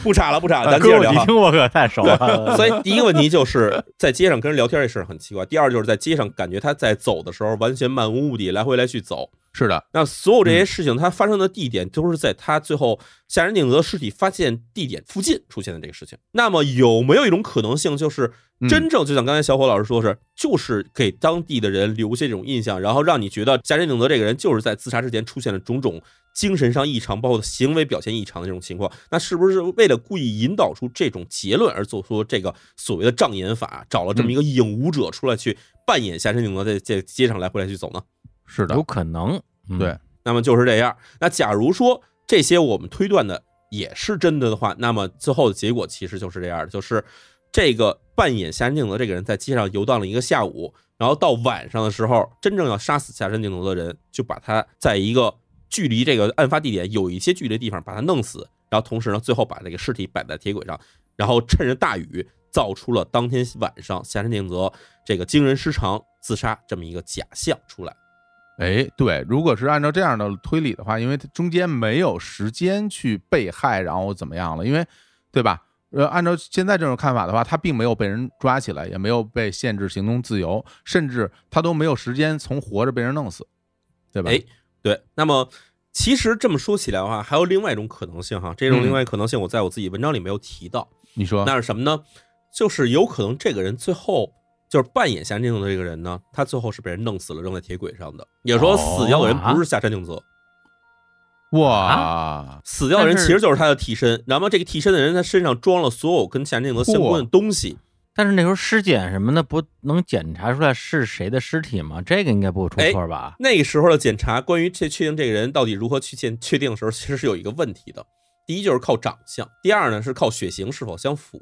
Speaker 3: 不差了，不差了，咱接着聊啊。
Speaker 4: 伎町我可太熟了，*laughs*
Speaker 3: 所以第一个问题就是在街上跟人聊天这事很奇怪，第二就是在街上感觉他在走的时候完全漫无目的，来回来去走。
Speaker 2: 是的，
Speaker 3: 那所有这些事情，它发生的地点都是在他最后夏人定则尸体发现地点附近出现的这个事情。那么有没有一种可能性，就是
Speaker 2: 嗯
Speaker 3: 真正就像刚才小伙老师说是，就是给当地的人留下这种印象，然后让你觉得夏人定则这个人就是在自杀之前出现了种种精神上异常，包括行为表现异常的这种情况？那是不是为了故意引导出这种结论而做出这个所谓的障眼法，找了这么一个影舞者出来去扮演夏仁定则在在街上来回来去走呢？
Speaker 2: 是的
Speaker 4: 有，可能。嗯
Speaker 2: 对，
Speaker 3: 那么就是这样。那假如说这些我们推断的也是真的的话，那么最后的结果其实就是这样的，就是这个扮演夏山定则这个人在街上游荡了一个下午，然后到晚上的时候，真正要杀死夏山定则的人，就把他在一个距离这个案发地点有一些距离的地方把他弄死，然后同时呢，最后把这个尸体摆在铁轨上，然后趁着大雨造出了当天晚上夏山定则这个惊人失常自杀这么一个假象出来。
Speaker 2: 哎，对，如果是按照这样的推理的话，因为它中间没有时间去被害，然后怎么样了？因为，对吧？呃，按照现在这种看法的话，他并没有被人抓起来，也没有被限制行动自由，甚至他都没有时间从活着被人弄死，对吧？
Speaker 3: 哎，对，那么其实这么说起来的话，还有另外一种可能性哈，这种
Speaker 2: 嗯
Speaker 3: 另外一种可能性我在我自己文章里没有提到，
Speaker 2: 你说，
Speaker 3: 那是什么呢？就是有可能这个人最后就是扮演夏山定则的这个人呢，他最后是被人弄死了，扔在铁轨上的。也就是说，死掉的人不是夏山定则，
Speaker 2: 哇，
Speaker 3: 死掉的人其实就是他的替身。然后这个替身的人，他身上装了所有跟夏山定则相关的东西。
Speaker 4: 但是那时候尸检什么的不能检查出来是谁的尸体吗？这个应该不会出错吧？
Speaker 3: 那个时候的检查，关于这确定这个人到底如何去鉴确定的时候，其实是有一个问题的。第一就是靠长相，第二呢是靠血型是否相符。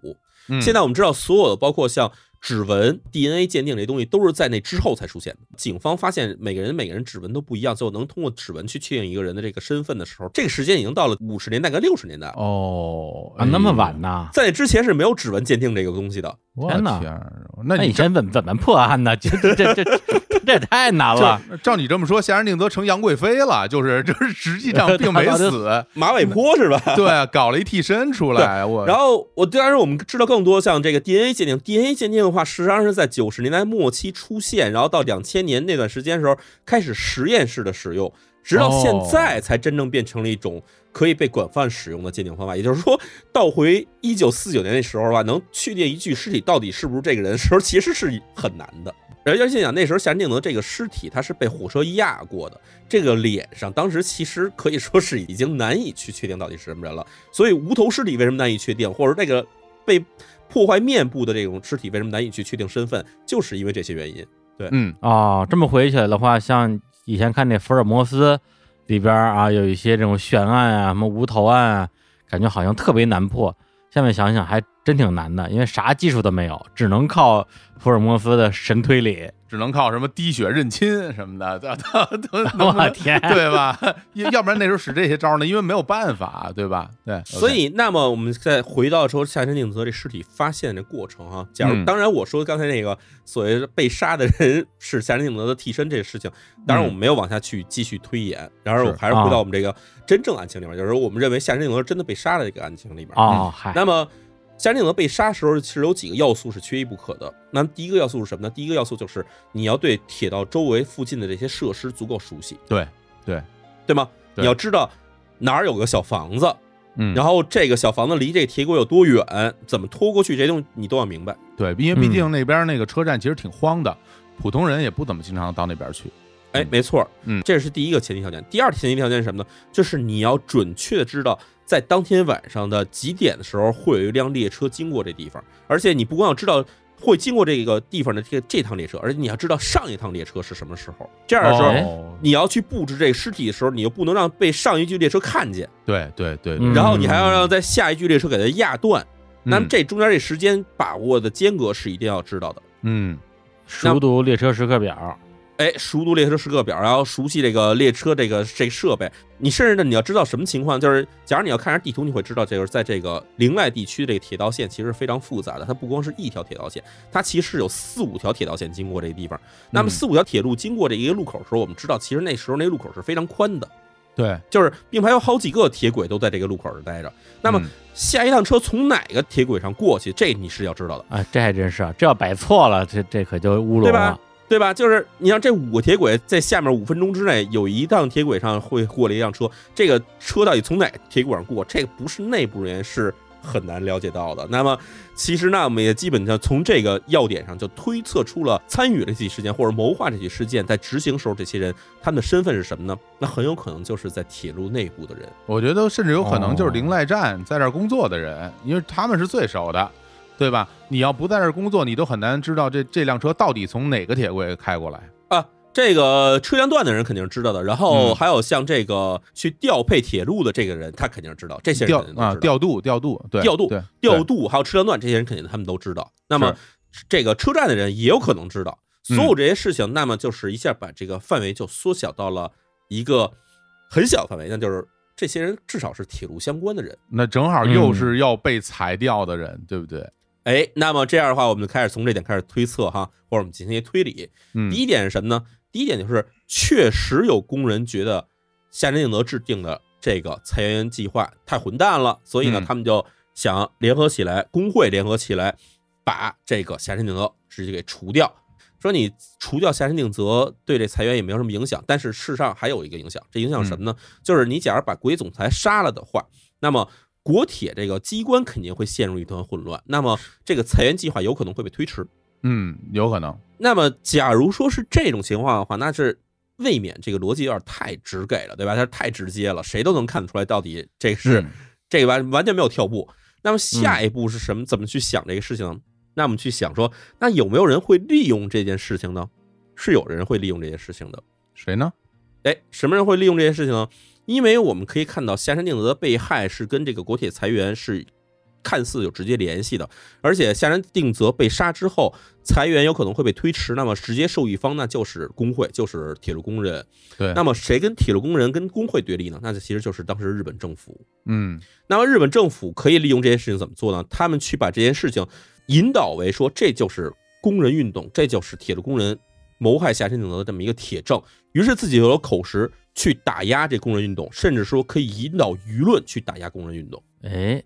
Speaker 2: 嗯
Speaker 3: 现在我们知道，所有的包括像指纹、DNA 鉴定这东西，都是在那之后才出现的。警方发现每个人每个人指纹都不一样，最后能通过指纹去确定一个人的这个身份的时候，这个时间已经到了五十年代跟六十年代了。
Speaker 2: 哦
Speaker 4: 啊，那么晚？呢？
Speaker 3: 在那之前是没有指纹鉴定这个东西的。
Speaker 4: 天哪，
Speaker 2: 那你这
Speaker 4: 前怎么怎么破案呢？*laughs* 这这这 *laughs* 这这也太难了。
Speaker 2: 照照你这么说，夏仁定则成杨贵妃了，就是就是实际上并没 *laughs* 死，
Speaker 3: 马尾坡是吧？*laughs*
Speaker 2: 对，搞了一替身出来，我
Speaker 3: 然后我当然我们知道更多像这个 DNA 鉴定，DNA 鉴定的话，实际上是在九十年代末期出现，然后到两千年那段时间的时候开始实验室的使用，直到现在才真正变成了一种可以被广泛使用的鉴定方法。也就是说，倒回一九四九年那时候的话，能确定一具尸体到底是不是这个人的时候，其实是很难的。而且想想那时候夏仁定则这个尸体，他是被火车压过的，这个脸上当时其实可以说是已经难以去确定到底是什么人了。所以无头尸体为什么难以确定，或者这个被破坏面部的这种尸体为什么难以去确定身份，就是因为这些原因。
Speaker 2: 对嗯
Speaker 4: 哦，这么回忆起来的话，像以前看那福尔摩斯里边啊，有一些这种悬案啊，什么无头案啊，感觉好像特别难破。下面想想还真挺难的，因为啥技术都没有，只能靠福尔摩斯的神推理。
Speaker 2: 只能靠什么滴血认亲什么的，*laughs* 都都都 *laughs*
Speaker 4: 我天，
Speaker 2: 对吧？*laughs* 要要不然那时候使这些招呢，因为没有办法，对吧？对，
Speaker 3: 所以，那么我们再回到说夏山定则这尸体发现的过程啊，假如
Speaker 2: 嗯
Speaker 3: 当然我说刚才那个所谓被杀的人是夏山定则的替身这个事情，当然我们没有往下去继续推演，然而我还是回到我们这个真正案情里面，就是说我们认为夏山定则真的被杀的这个案情里面。
Speaker 4: 哦，嗨，
Speaker 3: 那么夏山定则被杀时候，其实有几个要素是缺一不可的。那第一个要素是什么呢？第一个要素就是你要对铁道周围附近的这些设施足够熟悉，
Speaker 2: 对对，
Speaker 3: 对吗？你要知道哪儿有个小房子，
Speaker 2: 嗯，
Speaker 3: 然后这个小房子离这个铁轨有多远，怎么拖过去，这些东西你都要明白。
Speaker 2: 对，因为毕竟那边那个车站其实挺荒的，普通人也不怎么经常到那边去。
Speaker 3: 哎
Speaker 2: 嗯，
Speaker 3: 没错，
Speaker 2: 嗯
Speaker 3: 这是第一个前提条件。第二前提条件是什么呢？就是你要准确的知道，在当天晚上的几点的时候会有一辆列车经过这地方，而且你不光要知道会经过这个地方的这个这趟列车，而且你要知道上一趟列车是什么时候。这样的时候，
Speaker 2: 哦，
Speaker 3: 你要去布置这个尸体的时候，你又不能让被上一具列车看见，
Speaker 2: 对对对，
Speaker 4: 嗯
Speaker 3: 然后你还要让在下一具列车给它压断。那这中间这时间把握的间隔是一定要知道的。
Speaker 2: 嗯
Speaker 4: 熟读列车时刻表。
Speaker 3: 哎，熟读列车时刻表，然后熟悉这个列车这个这个设备。你甚至呢，你要知道什么情况，就是假如你要看下地图，你会知道，这个在这个陵赖地区这个铁道线其实非常复杂的。它不光是一条铁道线，它其实有四五条铁道线经过这个地方。那么
Speaker 2: 嗯
Speaker 3: 四五条铁路经过这一个路口的时候，我们知道，其实那时候那路口是非常宽的，
Speaker 2: 对，
Speaker 3: 就是并排有好几个铁轨都在这个路口上待着。那么
Speaker 2: 嗯
Speaker 3: 下一趟车从哪个铁轨上过去，这你是要知道的。
Speaker 4: 啊，这还真是啊，这要摆错了，这这可就乌龙
Speaker 3: 对吧
Speaker 4: 了。
Speaker 3: 对吧？就是你像这五个铁轨在下面五分钟之内有一趟铁轨上会过了一辆车，这个车到底从哪铁轨上过，这个不是内部人员是很难了解到的。那么其实呢，我们也基本上从这个要点上就推测出了参与了这起事件或者谋划这起事件，在执行时候这些人他们的身份是什么呢？那很有可能就是在铁路内部的人。
Speaker 2: 我觉得甚至有可能就是
Speaker 4: 哦
Speaker 2: 临赖站在这儿工作的人，因为他们是最熟的，对吧？你要不在这儿工作，你都很难知道这这辆车到底从哪个铁轨开过来。
Speaker 3: 啊，这个车辆段的人肯定是知道的，然后
Speaker 2: 嗯
Speaker 3: 还有像这个去调配铁路的这个人，他肯定是知道，这些人
Speaker 2: 调调度调度，对，
Speaker 3: 调度调度还有车辆段这些人肯定他们都知道。那么这个车站的人也有可能知道
Speaker 2: 嗯
Speaker 3: 所有这些事情，那么就是一下把这个范围就缩小到了一个很小的范围，那就是这些人至少是铁路相关的人。
Speaker 2: 那正好又是要被裁掉的人，对不对？
Speaker 3: 哎，那么这样的话，我们就开始从这点开始推测哈，或者我们进行一些推理。
Speaker 2: 嗯
Speaker 3: 第一点是什么呢？第一点就是确实有工人觉得夏仁定则制定的这个裁员计划太混蛋了，所以呢，
Speaker 2: 嗯
Speaker 3: 他们就想联合起来，工会联合起来，把这个夏仁定则直接给除掉。说你除掉夏申定则对这裁员也没有什么影响，但是事实上还有一个影响，这影响什么呢？就是你假如把国铁总裁杀了的话，那么国铁这个机关肯定会陷入一团混乱，那么这个裁员计划有可能会被推迟。
Speaker 2: 嗯，有可能，
Speaker 3: 那么，假如说是这种情况的话，那是未免这个逻辑有点太直给了，对吧？它太直接了，谁都能看得出来到底这是、
Speaker 2: 嗯
Speaker 3: 这个完完全没有跳步。那么下一步是什么？怎么去想这个事情呢？那我们去想说，那有没有人会利用这件事情呢？是有人会利用这件事情的。
Speaker 2: 谁呢？
Speaker 3: 哎，什么人会利用这件事情呢？因为我们可以看到下山定则的被害是跟这个国铁裁员是看似有直接联系的，而且下山定则被杀之后，裁员有可能会被推迟，那么直接受益方那就是工会，就是铁路工人。
Speaker 2: 对，
Speaker 3: 那么谁跟铁路工人跟工会对立呢？那就其实就是当时日本政府。
Speaker 2: 嗯
Speaker 3: 那么日本政府可以利用这件事情怎么做呢？他们去把这件事情引导为说这就是工人运动，这就是铁路工人谋害下山定则的这么一个铁证。于是自己有了口实去打压这工人运动，甚至说可以引导舆论去打压工人运动。
Speaker 4: 哎，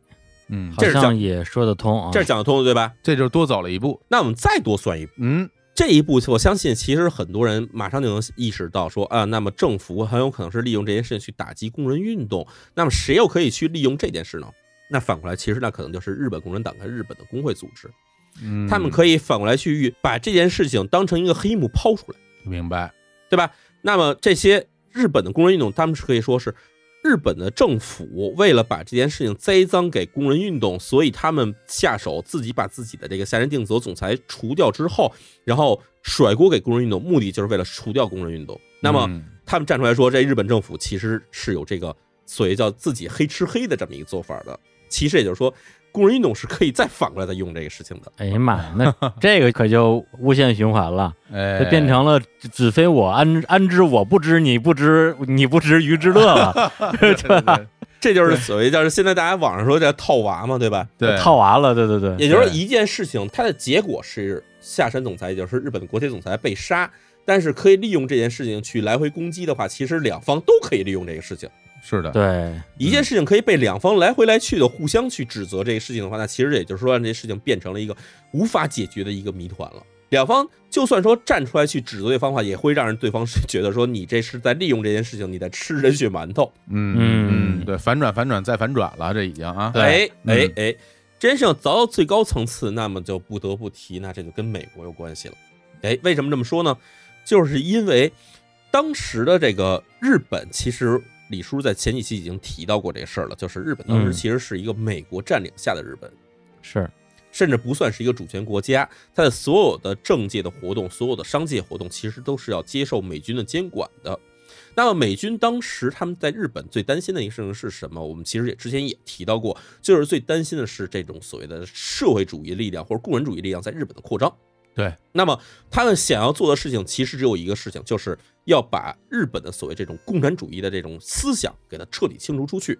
Speaker 2: 嗯，
Speaker 4: 好
Speaker 3: 这是讲
Speaker 4: 像也说得通啊。
Speaker 3: 这是讲得通的，对吧？
Speaker 2: 这就是多走了一步。
Speaker 3: 那我们再多算一步，
Speaker 2: 嗯
Speaker 3: 这一步我相信其实很多人马上就能意识到说啊，那么政府很有可能是利用这件事情去打击工人运动。那么谁又可以去利用这件事呢？那反过来，其实那可能就是日本共产党跟日本的工会组织。
Speaker 2: 嗯，
Speaker 3: 他们可以反过来去把这件事情当成一个黑幕抛出来，
Speaker 2: 明白。
Speaker 3: 对吧？那么这些日本的工人运动，他们是可以说是日本的政府为了把这件事情栽赃给工人运动，所以他们下手自己把自己的这个下山定则总裁除掉之后，然后甩锅给工人运动，目的就是为了除掉工人运动。那么
Speaker 2: 嗯
Speaker 3: 他们站出来说，这日本政府其实是有这个所谓叫自己黑吃黑的这么一个做法的。其实也就是说，工人运动是可以再反过来再用这个事情的。
Speaker 4: 哎呀妈呀，那 *laughs* 这个可就无限循环了，
Speaker 2: 哎，
Speaker 4: 就变成了只只非我安安知我不知，你不知你不知鱼之乐了，*laughs*
Speaker 2: 对对对
Speaker 3: 这就是所谓叫是现在大家网上说叫套娃嘛，对吧？
Speaker 2: 对，
Speaker 4: 套娃了，对对对，
Speaker 2: 对
Speaker 3: 也就是说一件事情，它的结果是下山总裁，也就是日本的国铁总裁被杀，但是可以利用这件事情去来回攻击的话，其实两方都可以利用这个事情。
Speaker 2: 是的，
Speaker 4: 对，
Speaker 3: 一件事情可以被两方来回来去的互相去指责这个事情的话，那其实也就是说让这事情变成了一个无法解决的一个谜团了。两方就算说站出来去指责对方的话，也会让人对方是觉得说你这是在利用这件事情，你在吃人血馒头。
Speaker 2: 嗯
Speaker 4: 嗯
Speaker 2: 嗯，对，反转反转再反转了，这已经啊，
Speaker 4: 对
Speaker 3: 哎哎
Speaker 2: 嗯
Speaker 3: 哎，这件事情凿到最高层次，那么就不得不提，那这就跟美国有关系了。哎，为什么这么说呢？就是因为当时的这个日本，其实李叔在前几期已经提到过这个事儿了，就是日本当时
Speaker 4: 嗯
Speaker 3: 其实是一个美国占领下的日本，
Speaker 4: 是，
Speaker 3: 甚至不算是一个主权国家，它的所有的政界的活动、所有的商界活动，其实都是要接受美军的监管的。那么美军当时他们在日本最担心的一个事情是什么？我们其实也之前也提到过，就是最担心的是这种所谓的社会主义力量或者共产主义力量在日本的扩张。
Speaker 2: 对，
Speaker 3: 那么他们想要做的事情其实只有一个事情，就是要把日本的所谓这种共产主义的这种思想给它彻底清除出去。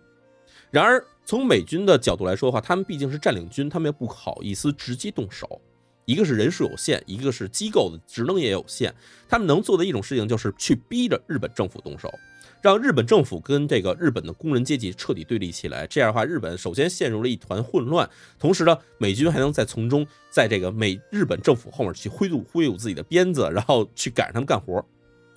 Speaker 3: 然而，从美军的角度来说的话，他们毕竟是占领军，他们也不好意思直接动手。一个是人数有限，一个是机构的职能也有限。他们能做的一种事情就是去逼着日本政府动手，让日本政府跟这个日本的工人阶级彻底对立起来。这样的话，日本首先陷入了一团混乱，同时呢，美军还能在从中在这个美日本政府后面去挥舞挥舞自己的鞭子，然后去赶上他们干活。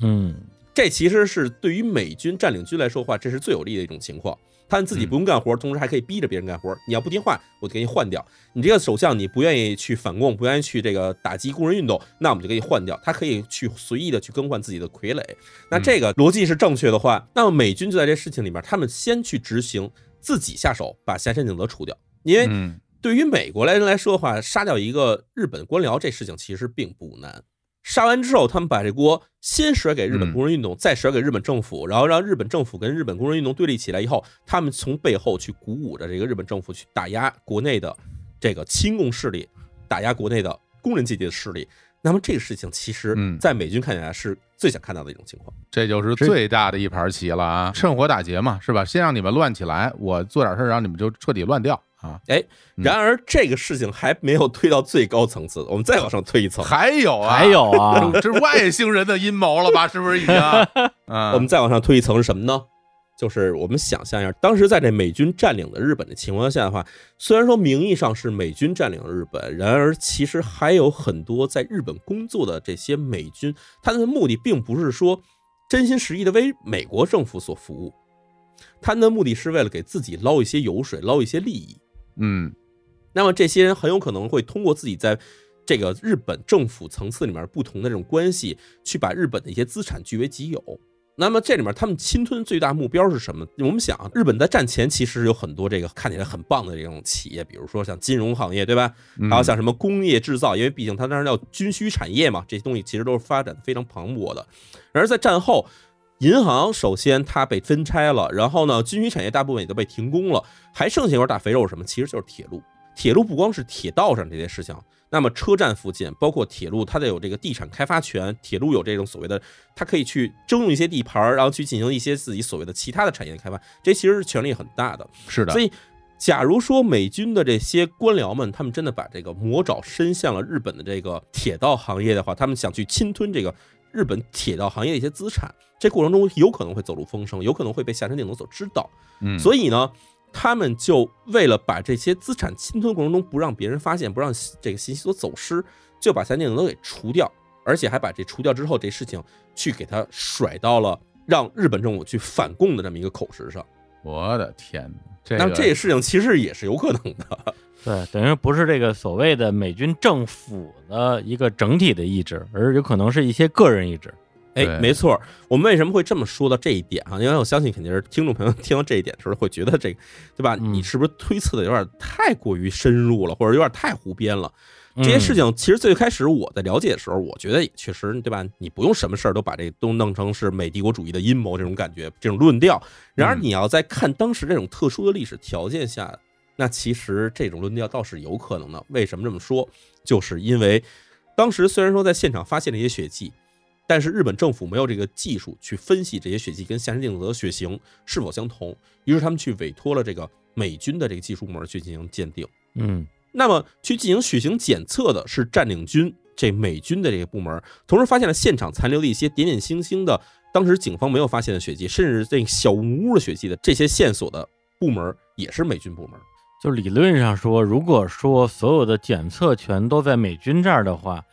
Speaker 4: 嗯，
Speaker 3: 这其实是对于美军占领军来说的话，这是最有利的一种情况。他们自己不用干活，同时还可以逼着别人干活。你要不听话，我就给你换掉。你这个首相你不愿意去反共，不愿意去这个打击工人运动，那我们就给你换掉。他可以去随意的去更换自己的傀儡。那这个逻辑是正确的话，那么美军就在这事情里面，他们先去执行，自己下手把下山景泽除掉，因为
Speaker 2: 嗯
Speaker 3: 对于美国来人来说的话，杀掉一个日本官僚这事情其实并不难。杀完之后，他们把这锅先甩给日本工人运动，再甩给日本政府，然后让日本政府跟日本工人运动对立起来以后，他们从背后去鼓舞着这个日本政府去打压国内的这个亲共势力，打压国内的工人阶级的势力。那么这个事情其实
Speaker 2: 嗯，
Speaker 3: 在美军看起来是最想看到的一种情况。
Speaker 2: 这就是最大的一盘棋了啊！趁火打劫嘛，是吧？先让你们乱起来，我做点事儿，让你们就彻底乱掉啊！哎
Speaker 3: 然而这个事情还没有推到最高层次，我们再往上推一层。
Speaker 2: 还有啊，
Speaker 4: 还有啊，*laughs*
Speaker 2: 这是外星人的阴谋了吧？是不是已经？啊，*laughs*
Speaker 3: 我们再往上推一层是什么呢？就是我们想象一下，当时在这美军占领的日本的情况下的话，虽然说名义上是美军占领日本，然而其实还有很多在日本工作的这些美军，他们的目的并不是说真心实意的为美国政府所服务，他们的目的是为了给自己捞一些油水，捞一些利益。
Speaker 2: 嗯
Speaker 3: 那么这些人很有可能会通过自己在这个日本政府层次里面不同的这种关系，去把日本的一些资产据为己有。那么这里面他们侵吞最大目标是什么？我们想啊，日本在战前其实有很多这个看起来很棒的这种企业，比如说像金融行业，对吧？
Speaker 2: 嗯
Speaker 3: 还有像什么工业制造，因为毕竟它当然叫军需产业嘛，这些东西其实都是发展的非常磅礴的。然而在战后，银行首先它被分拆了，然后呢，军需产业大部分也都被停工了，还剩下一块大肥肉是什么？其实就是铁路。铁路不光是铁道上这些事情，那么车站附近，包括铁路，它得有这个地产开发权，铁路有这种所谓的，它可以去征用一些地盘儿，然后去进行一些自己所谓的其他的产业开发，这其实是权力很大的。
Speaker 2: 是的
Speaker 3: 所，以，假如说美军的这些官僚们，他们真的把这个魔爪伸向了日本的这个铁道行业的话，他们想去侵吞这个日本铁道行业的一些资产，这过程中有可能会走漏风声，有可能会被下山定则所知道。
Speaker 2: 嗯，
Speaker 3: 所以呢，他们就为了把这些资产侵吞过程中不让别人发现，不让这个信息所走失，就把下山定则给除掉，而且还把这除掉之后，这事情去给他甩到了让日本政府去反共的这么一个口实上。
Speaker 2: 我的天哪，这个
Speaker 3: 那这个事情其实也是有可能的。
Speaker 4: 对，等于不是这个所谓的美军政府的一个整体的意志，而有可能是一些个人意志。
Speaker 3: 哎，没错儿，我们为什么会这么说到这一点啊？因为我相信肯定是听众朋友听到这一点的时候会觉得这个，对吧？
Speaker 4: 嗯
Speaker 3: 你是不是推测的有点太过于深入了，或者有点太胡编了？这些事
Speaker 4: 情，
Speaker 3: 其实最开始我在了解的时候，我觉得也确实，对吧？你不用什么事儿都把这都弄成是美帝国主义的阴谋这种感觉，这种论调。然而，
Speaker 2: 嗯
Speaker 3: 你要在看当时这种特殊的历史条件下，那其实这种论调倒是有可能的。为什么这么说？就是因为当时虽然说在现场发现了一些血迹，但是日本政府没有这个技术去分析这些血迹跟下山定则的血型是否相同，于是他们去委托了这个美军的这个技术部门去进行鉴定。
Speaker 4: 嗯
Speaker 3: 那么去进行血型检测的是占领军这美军的这个部门，同时发现了现场残留的一些点点星星的，当时警方没有发现的血迹，甚至这个小木屋的血迹的这些线索的部门也是美军部门。
Speaker 4: 就理论上说，如果说所有的检测全都在美军这儿的话，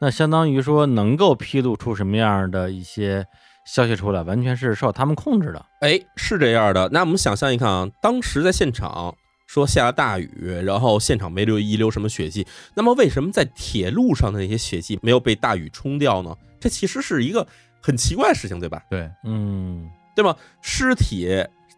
Speaker 4: 那相当于说能够披露出什么样的一些消息出来，完全是受他们控制的。
Speaker 3: 哎，是这样的。那我们想象一看啊，当时在现场说下了大雨，然后现场没留遗留什么血迹，那么为什么在铁路上的那些血迹没有被大雨冲掉呢？这其实是一个很奇怪的事情，对吧？
Speaker 2: 对，
Speaker 4: 嗯
Speaker 3: 对吗？尸体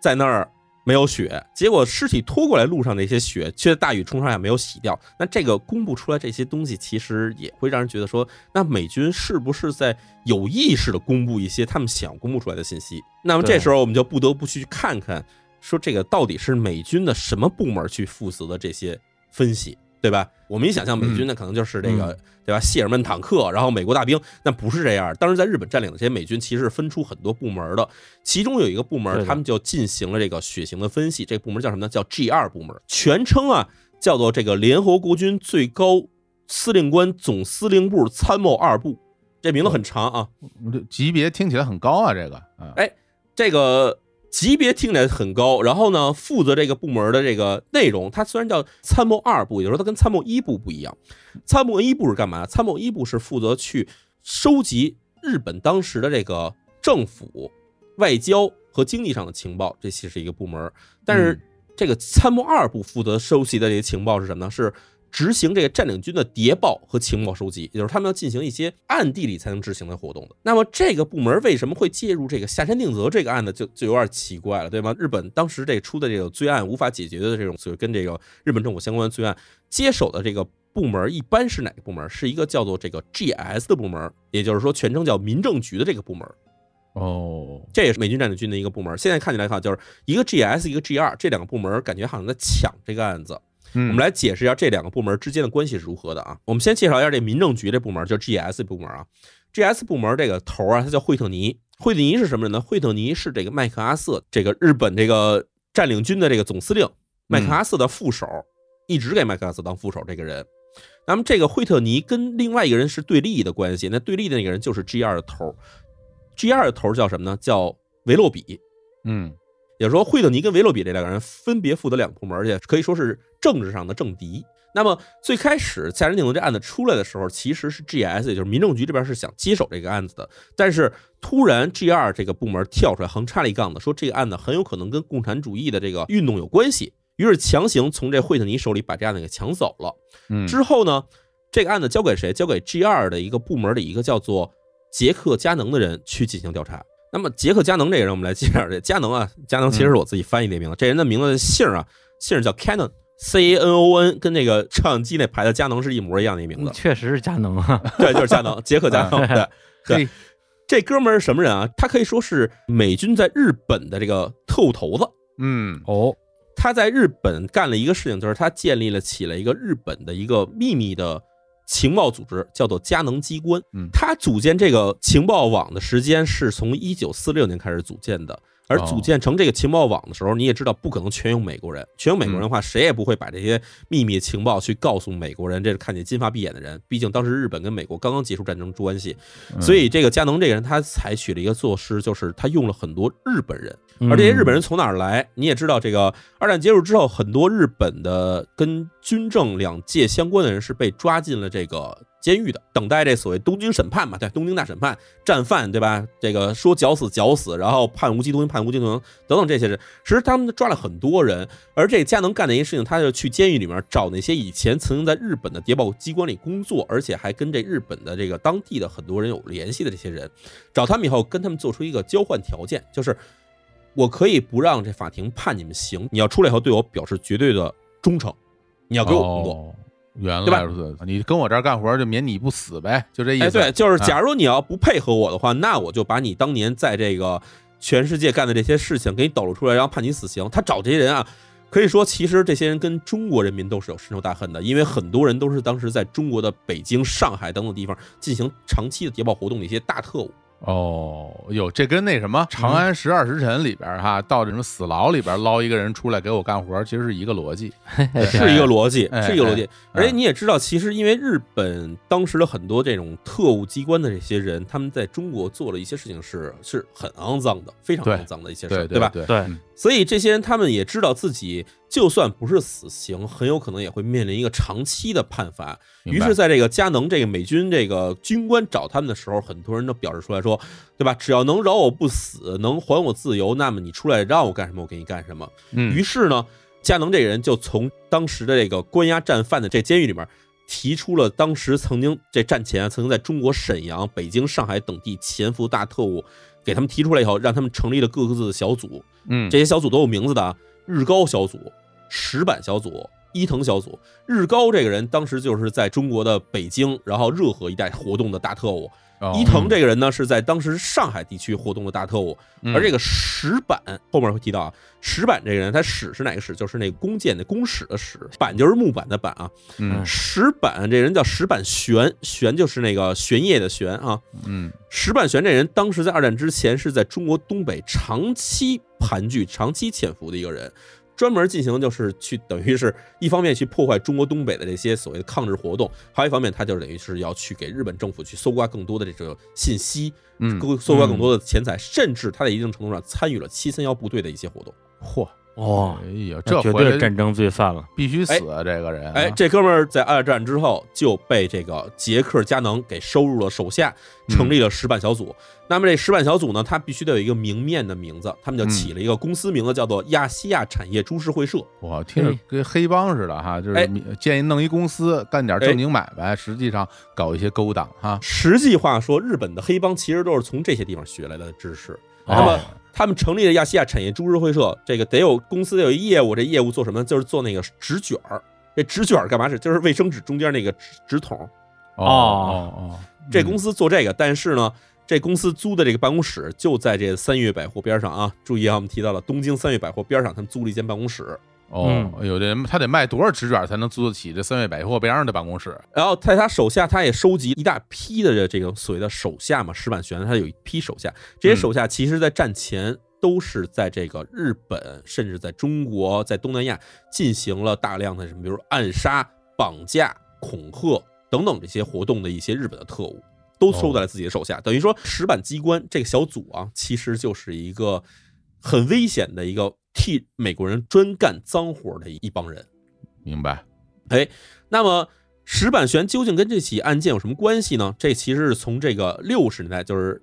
Speaker 3: 在那儿没有血，结果尸体拖过来路上那些血却大雨冲刷下没有洗掉。那这个公布出来这些东西，其实也会让人觉得说，那美军是不是在有意识的公布一些他们想公布出来的信息？那么这时候我们就不得不去看看，说这个到底是美军的什么部门去负责的这些分析。对吧？我们一想象美军呢，可能就是这个，对吧？谢尔曼坦克，然后美国大兵，那不是这样。当时在日本占领的这些美军，其实是分出很多部门的，其中有一个部门，他们就进行了这个血型的分析。这个部门叫什么呢？叫 G 二部门，全称啊叫做这个联合国军最高司令官总司令部参谋二部。这名字很长啊，
Speaker 2: 这级别听起来很高啊，这个啊，
Speaker 3: 哎这个级别听起来很高。然后呢，负责这个部门的这个内容，它虽然叫参谋二部，也就是说它跟参谋一部不一样。参谋一部是干嘛？参谋一部是负责去收集日本当时的这个政府、外交和经济上的情报，这其实是一个部门。但是
Speaker 2: 嗯
Speaker 3: 这个参谋二部负责收集的这些情报是什么呢？是执行这个占领军的谍报和情报收集，也就是他们要进行一些暗地里才能执行的活动的。那么这个部门为什么会介入这个下山定则这个案子，就就有点奇怪了，对吗？日本当时这出的这个罪案无法解决的这种，所以跟这个日本政府相关的罪案接手的这个部门一般是哪个部门？是一个叫做这个 GS 的部门，也就是说全称叫民政局的这个部门。
Speaker 2: 哦，
Speaker 3: 这也是美军占领军的一个部门。现在看起来哈，就是一个 GS 一个 G 二，这两个部门感觉好像在抢这个案子。
Speaker 2: 我
Speaker 3: 我们来解释一下这两个部门之间的关系是如何的啊。我们先介绍一下这民政局这部门，叫 GS 部门啊。GS 部门这个头啊，他叫惠特尼。惠特尼是什么人呢？惠特尼是这个麦克阿瑟，这个日本这个占领军的这个总司令，麦克阿瑟的副手，一直给麦克阿瑟当副手这个人。那么这个惠特尼跟另外一个人是对立的关系，那对立的那个人就是 G 二的头。G 二的头叫什么呢？叫维洛比。
Speaker 2: 嗯
Speaker 3: 也就是说，惠特尼跟维洛比这两个人分别负责两个部门，而且可以说是政治上的政敌。那么最开始下山定则这案子出来的时候，其实是 GS，也就是民政局这边是想接手这个案子的，但是突然 G 二这个部门跳出来横插了一杠子，说这个案子很有可能跟共产主义的这个运动有关系，于是强行从这惠特尼手里把这案子给抢走了。
Speaker 2: 嗯，
Speaker 3: 之后呢，这个案子交给谁？交给 G 二的一个部门的一个叫做杰克加能的人去进行调查。那么杰克加能这个人，我们来介绍这加能啊，加能其实是我自己翻译的名字，这人的名字姓啊，姓叫 Cannon，C A N O N，跟那个照相机那牌子佳能是一模一样的一名字。
Speaker 4: 确实是佳能啊。*laughs*
Speaker 3: 对，就是佳能，杰克加能。*laughs* 对，对，这哥们儿是什么人啊？他可以说是美军在日本的这个特务头子。
Speaker 2: 嗯
Speaker 4: 哦，
Speaker 3: 他在日本干了一个事情，就是他建立了起了一个日本的一个秘密的情报组织，叫做佳能机关。
Speaker 2: 嗯
Speaker 3: 他组建这个情报网的时间是从一九四六年开始组建的。而
Speaker 2: 哦
Speaker 3: 组建成这个情报网的时候，你也知道，不可能全用美国人。全用美国人的话，谁也不会把这些秘密情报去告诉美国人。这是看见金发碧眼的人，毕竟当时日本跟美国刚刚结束战争关系，
Speaker 2: 嗯
Speaker 3: 所以这个佳能这个人，他采取了一个措施，就是他用了很多日本人。而这些日本人从哪儿来？你也知道，这个二战结束之后，很多日本的跟军政两界相关的人是被抓进了这个监狱的，等待这所谓东京审判嘛，对，东京大审判，战犯对吧？这个说绞死绞死，然后判无期徒刑判无期徒刑等等这些人，其实他们抓了很多人，而这个佳能干的一件事情，他就去监狱里面找那些以前曾经在日本的谍报机关里工作，而且还跟这日本的这个当地的很多人有联系的这些人，找他们以后跟他们做出一个交换条件，就是我可以不让这法庭判你们刑，你要出来以后对我表示绝对的忠诚，你要给我工作。
Speaker 2: 哦原
Speaker 3: 对吧
Speaker 2: 来如此，你跟我这儿干活就免你不死呗，就这意思。
Speaker 3: 哎，对，就是
Speaker 2: 啊
Speaker 3: 假如你要不配合我的话，那我就把你当年在这个全世界干的这些事情给你抖露出来，然后判你死刑。他找这些人啊，可以说其实这些人跟中国人民都是有深仇大恨的，因为很多人都是当时在中国的北京、上海等等地方进行长期的谍报活动的一些大特务。
Speaker 2: 哦，哟，这跟那什么《长安十二时辰》里边哈，到这什么死牢里边捞一个人出来给我干活，其实是一个逻辑。*laughs*
Speaker 3: 是一个逻辑，
Speaker 2: 哎
Speaker 3: 是一个逻辑。
Speaker 2: 哎
Speaker 3: 而且你也知道，其实因为日本当时的很多这种特务机关的这些人，他们在中国做了一些事情是是很肮脏的，非常肮脏的一些事儿，
Speaker 2: 对
Speaker 3: 吧？
Speaker 2: 对
Speaker 3: 所以这些人他们也知道自己就算不是死刑，很有可能也会面临一个长期的判罚。于是，在这个佳能这个美军这个军官找他们的时候，很多人都表示出来说，对吧？只要能饶我不死，能还我自由，那么你出来让我干什么，我给你干什么。
Speaker 2: 嗯
Speaker 3: 于是呢，佳能这个人就从当时的这个关押战犯的这监狱里面。提出了当时曾经这战前啊，曾经在中国沈阳、北京、上海等地潜伏大特务，给他们提出来以后，让他们成立了各个自的小组，
Speaker 2: 嗯，
Speaker 3: 这些小组都有名字的啊，日高小组、石板小组、伊藤小组。日高这个人当时就是在中国的北京，然后热河一带活动的大特务。
Speaker 2: 哦
Speaker 3: 伊藤这个人呢是在当时上海地区活动的大特务，
Speaker 2: 嗯
Speaker 3: 而这个石板后面会提到啊，石板这个人他史是哪个史？就是那个弓箭的弓矢的矢，板就是木板的板啊。
Speaker 2: 嗯
Speaker 3: 石板这人叫石板玄，玄就是那个玄烨的玄啊。
Speaker 2: 嗯
Speaker 3: 石板玄这人当时在二战之前是在中国东北长期盘踞、长期潜伏的一个人，专门进行就是去等于是一方面去破坏中国东北的这些所谓的抗日活动，还有一方面他就等于是要去给日本政府去搜刮更多的这个信息，
Speaker 2: 嗯，
Speaker 3: 搜搜刮更多的钱财，甚至他在一定程度上参与了七三幺部队的一些活动。
Speaker 2: 嚯，
Speaker 4: 哇，
Speaker 2: 哎呀，
Speaker 4: 这绝对是战争罪犯了。
Speaker 2: 必须死啊！这个人啊，
Speaker 3: 哎，这哥们儿在二战之后就被这个捷克加能给收入了手下，成立了石板小组。那么这石板小组呢，他必须得有一个明面的名字，他们就起了一个公司名字，叫做亚细亚产业株式会社。
Speaker 2: 我听着跟黑帮似的哈，就是
Speaker 3: 哎
Speaker 2: 建议弄一公司干点正经买卖，实际上搞一些勾当哈。
Speaker 3: 实际话说，日本的黑帮其实都是从这些地方学来的知识。那么
Speaker 4: 哦
Speaker 3: 他们成立了亚细亚产业株式会社，这个得有公司得有一业务，这业务做什么？就是做那个纸卷儿。这纸卷儿干嘛使？就是卫生纸中间那个纸纸筒。
Speaker 2: 哦哦哦，
Speaker 3: 这公司做这个，但是呢，这公司租的这个办公室就在这三月百货边上啊。注意啊，我们提到了东京三月百货边上，他们租了一间办公室。
Speaker 2: 哦
Speaker 4: 嗯，
Speaker 2: 哎呦，这人他得卖多少纸卷才能租得起这三月百货边上的办公室？
Speaker 3: 然后在他手下，他也收集一大批的这个所谓的手下嘛，石板玄他有一批手下，这些手下其实在战前都是在这个日本，甚至在中国、在东南亚进行了大量的什么，比如暗杀、绑架、恐吓等等这些活动的一些日本的特务，都收在了自己的手下。等于说，石板机关这个小组啊，其实就是一个很危险的一个替美国人专干脏活的一帮人。
Speaker 2: 明白？
Speaker 3: 哎那么石板玄究竟跟这起案件有什么关系呢？这其实是从这个六十年代，就是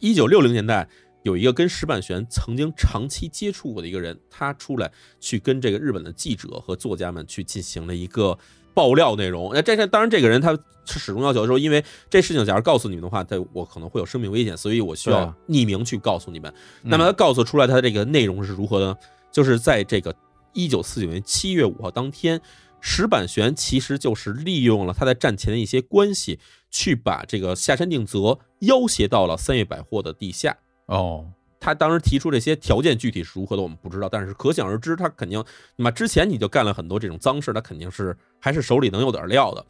Speaker 3: 一九六零年代，有一个跟石板玄曾经长期接触过的一个人，他出来去跟这个日本的记者和作家们去进行了一个爆料内容。那这这当然，这个人他是始终要求说，因为这事情假如告诉你们的话，他我可能会有生命危险，所以我需要匿名去告诉你们。那么他告诉出来他的这个内容是如何呢？就是在这个一九四九年七月五号当天，石板玄其实就是利用了他在战前的一些关系，去把这个下山定则要挟到了三月百货的地下。
Speaker 2: 哦，
Speaker 3: 他当时提出这些条件具体是如何的，我们不知道，但是可想而知，他肯定，那么之前你就干了很多这种脏事，他肯定是还是手里能有点料的。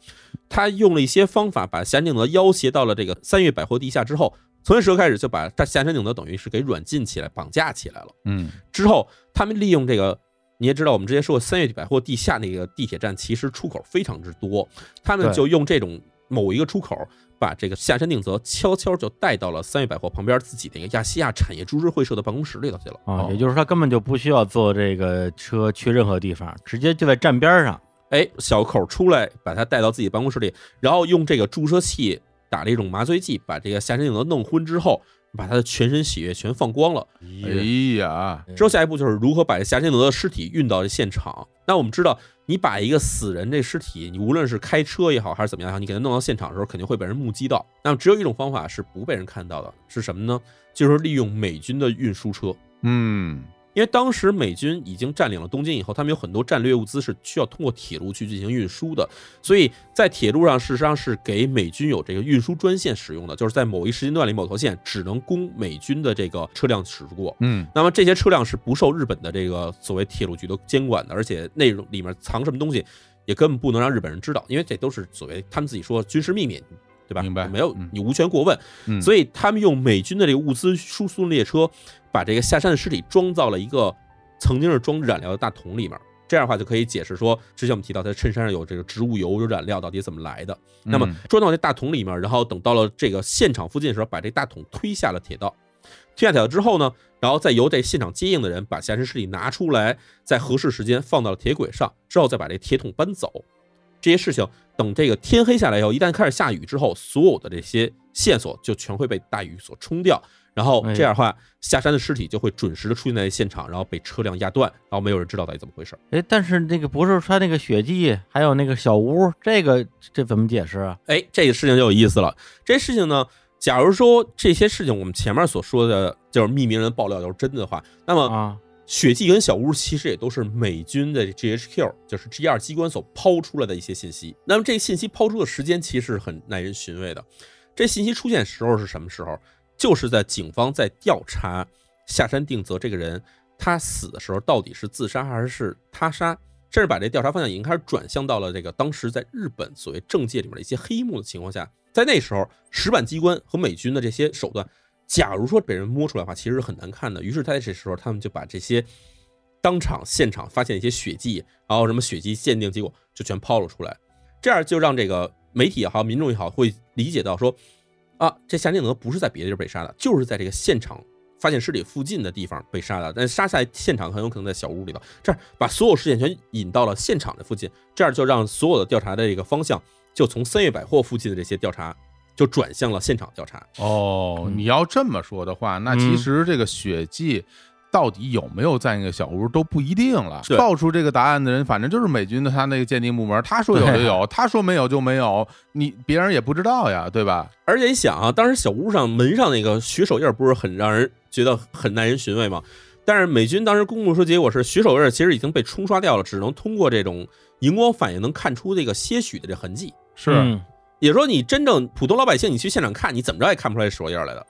Speaker 3: 他用了一些方法，把下山定则要挟到了这个三月百货地下之后，从那时候开始就把夏山景德等于是给软禁起来、绑架起来了。
Speaker 2: 嗯
Speaker 3: 之后，他们利用这个，你也知道，我们之前说过，三月百货地下那个地铁站其实出口非常之多，他们就用这种某一个出口，把这个下山定则悄悄就带到了三月百货旁边自己那个亚细亚产业株式会社的办公室里头去了。
Speaker 4: 啊
Speaker 2: 哦，
Speaker 4: 也就是他根本就不需要坐这个车去任何地方，直接就在站边上。
Speaker 3: 哎，小口出来，把他带到自己办公室里，然后用这个注射器打了一种麻醉剂，把这个下山定则弄昏之后，把他的全身血液全放光了。
Speaker 2: 哎呀，
Speaker 3: 之后下一步就是如何把这夏天德的尸体运到现场。那我们知道，你把一个死人这尸体，你无论是开车也好，还是怎么样也好，你给他弄到现场的时候，肯定会被人目击到。那么只有一种方法是不被人看到的，是什么呢？就是利用美军的运输车。
Speaker 2: 嗯，
Speaker 3: 因为当时美军已经占领了东京以后，他们有很多战略物资是需要通过铁路去进行运输的，所以在铁路上事实上是给美军有这个运输专线使用的，就是在某一时间段里某条线只能供美军的这个车辆驶过。
Speaker 2: 嗯，
Speaker 3: 那么这些车辆是不受日本的这个所谓铁路局的监管的，而且内容里面藏什么东西也根本不能让日本人知道，因为这都是所谓他们自己说军事秘密，对吧？
Speaker 2: 明白
Speaker 3: 没有
Speaker 2: 嗯
Speaker 3: 你无权过问，
Speaker 2: 嗯
Speaker 3: 所以他们用美军的这个物资输送列车，把这个下山的尸体装到了一个曾经是装染料的大桶里面。这样的话就可以解释说，之前我们提到他衬衫上有这个植物油、有染料，到底怎么来的？那么
Speaker 2: 嗯
Speaker 3: 装到这大桶里面，然后等到了这个现场附近的时候，把这大桶推下了铁道。推下铁道之后呢，然后再由这现场接应的人把下身尸体拿出来，在合适时间放到了铁轨上，之后再把这铁桶搬走。这些事情等这个天黑下来以后，一旦开始下雨之后，所有的这些线索就全会被大雨所冲掉。然后
Speaker 4: 哎
Speaker 3: 这样的话，下山的尸体就会准时的出现在现场，然后被车辆压断，然后没有人知道到底怎么回事。
Speaker 4: 哎，但是那个不是他那个血迹，还有那个小屋，这个这怎么解释啊？
Speaker 3: 哎，这个事情就有意思了。这事情呢，假如说这些事情我们前面所说的就是匿名人爆料都是真的话，那么
Speaker 4: 啊，
Speaker 3: 血迹跟小屋其实也都是美军的 GHQ，就是 G 二机关所抛出来的一些信息。那么这信息抛出的时间其实是很耐人寻味的。这信息出现时候是什么时候？就是在警方在调查下山定则这个人他死的时候到底是自杀还是他杀，甚至把这调查方向已经开始转向到了这个当时在日本所谓政界里面的一些黑幕的情况下。在那时候，石板机关和美军的这些手段，假如说被人摸出来的话，其实是很难看的。于是，在这时候，他们就把这些当场现场发现一些血迹，然后什么血迹鉴定结果就全抛了出来，这样就让这个媒体也好，民众也好，会理解到说，啊，这夏定德不是在别的地儿被杀的，就是在这个现场发现尸体附近的地方被杀的。但杀在现场很有可能在小屋里头，这样把所有事件全引到了现场的附近，这样就让所有的调查的这个方向就从三月百货附近的这些调查就转向了现场调查。
Speaker 2: 哦，
Speaker 4: 嗯
Speaker 2: 你要这么说的话，那其
Speaker 4: 嗯
Speaker 2: 实这个血迹到底有没有在那个小屋都不一定了。
Speaker 3: 对
Speaker 2: 爆出这个答案的人，反正就是美军的他那个鉴定部门，他说有就有，他说没有就没有，你别人也不知道呀，对吧？
Speaker 3: 而且你想啊，当时小屋上门上那个血手印儿不是很让人觉得很耐人寻味吗？但是美军当时公布说，结果是血手印儿其实已经被冲刷掉了，只能通过这种荧光反应能看出这个些许的这痕迹。
Speaker 2: 是，
Speaker 4: 嗯
Speaker 3: 也就是说，你真正普通老百姓，你去现场看，你怎么着也看不出来手印儿来的。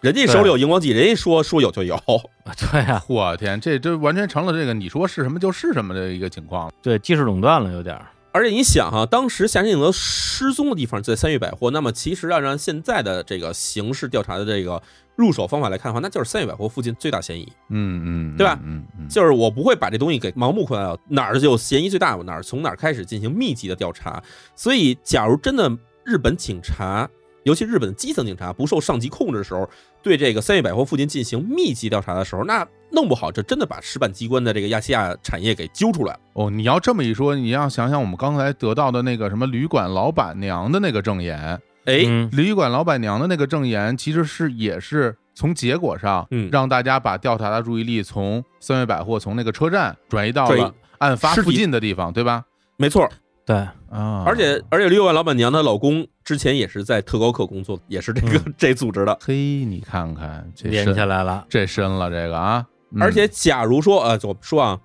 Speaker 3: 人家手里有荧光剂，人家说说有就有。*laughs*
Speaker 4: 对呀、
Speaker 2: 我天，这这完全成了这个你说是什么就是什么的一个情况了。
Speaker 4: 对，技术垄断了有点儿。
Speaker 3: 而且你想哈、当时夏山影德失踪的地方在三月百货，那么其实按照现在的这个刑事调查的这个入手方法来看的话，那就是三月百货附近最大嫌疑。
Speaker 2: 嗯嗯，
Speaker 3: 对吧
Speaker 2: 嗯嗯，
Speaker 3: 就是我不会把这东西给盲目扩大到哪儿就嫌疑最大，我哪儿从哪儿开始进行密集的调查。所以，假如真的日本警察，尤其日本的基层警察不受上级控制的时候，对这个三月百货附近进行密集调查的时候，那弄不好这真的把石板机关的这个亚细亚产业给揪出来。了。
Speaker 2: 哦，你要这么一说，你要想想我们刚才得到的那个什么旅馆老板娘的那个证言，
Speaker 3: 哎，
Speaker 4: 嗯，
Speaker 2: 旅馆老板娘的那个证言，其实是也是从结果上，
Speaker 3: 嗯。
Speaker 2: 让大家把调查的注意力从三月百货从那个车站转移到了案发附近的地方，对吧？
Speaker 3: 没错，
Speaker 4: 对，
Speaker 2: 啊，
Speaker 3: 而且而且六万老板娘她老公之前也是在特高课工作，也是这个、这组织的。
Speaker 2: 嘿，你看看这
Speaker 4: 连
Speaker 2: 深
Speaker 4: 起来了。
Speaker 2: 这深了，这个啊，嗯
Speaker 3: 而且，假如说，呃，我说啊，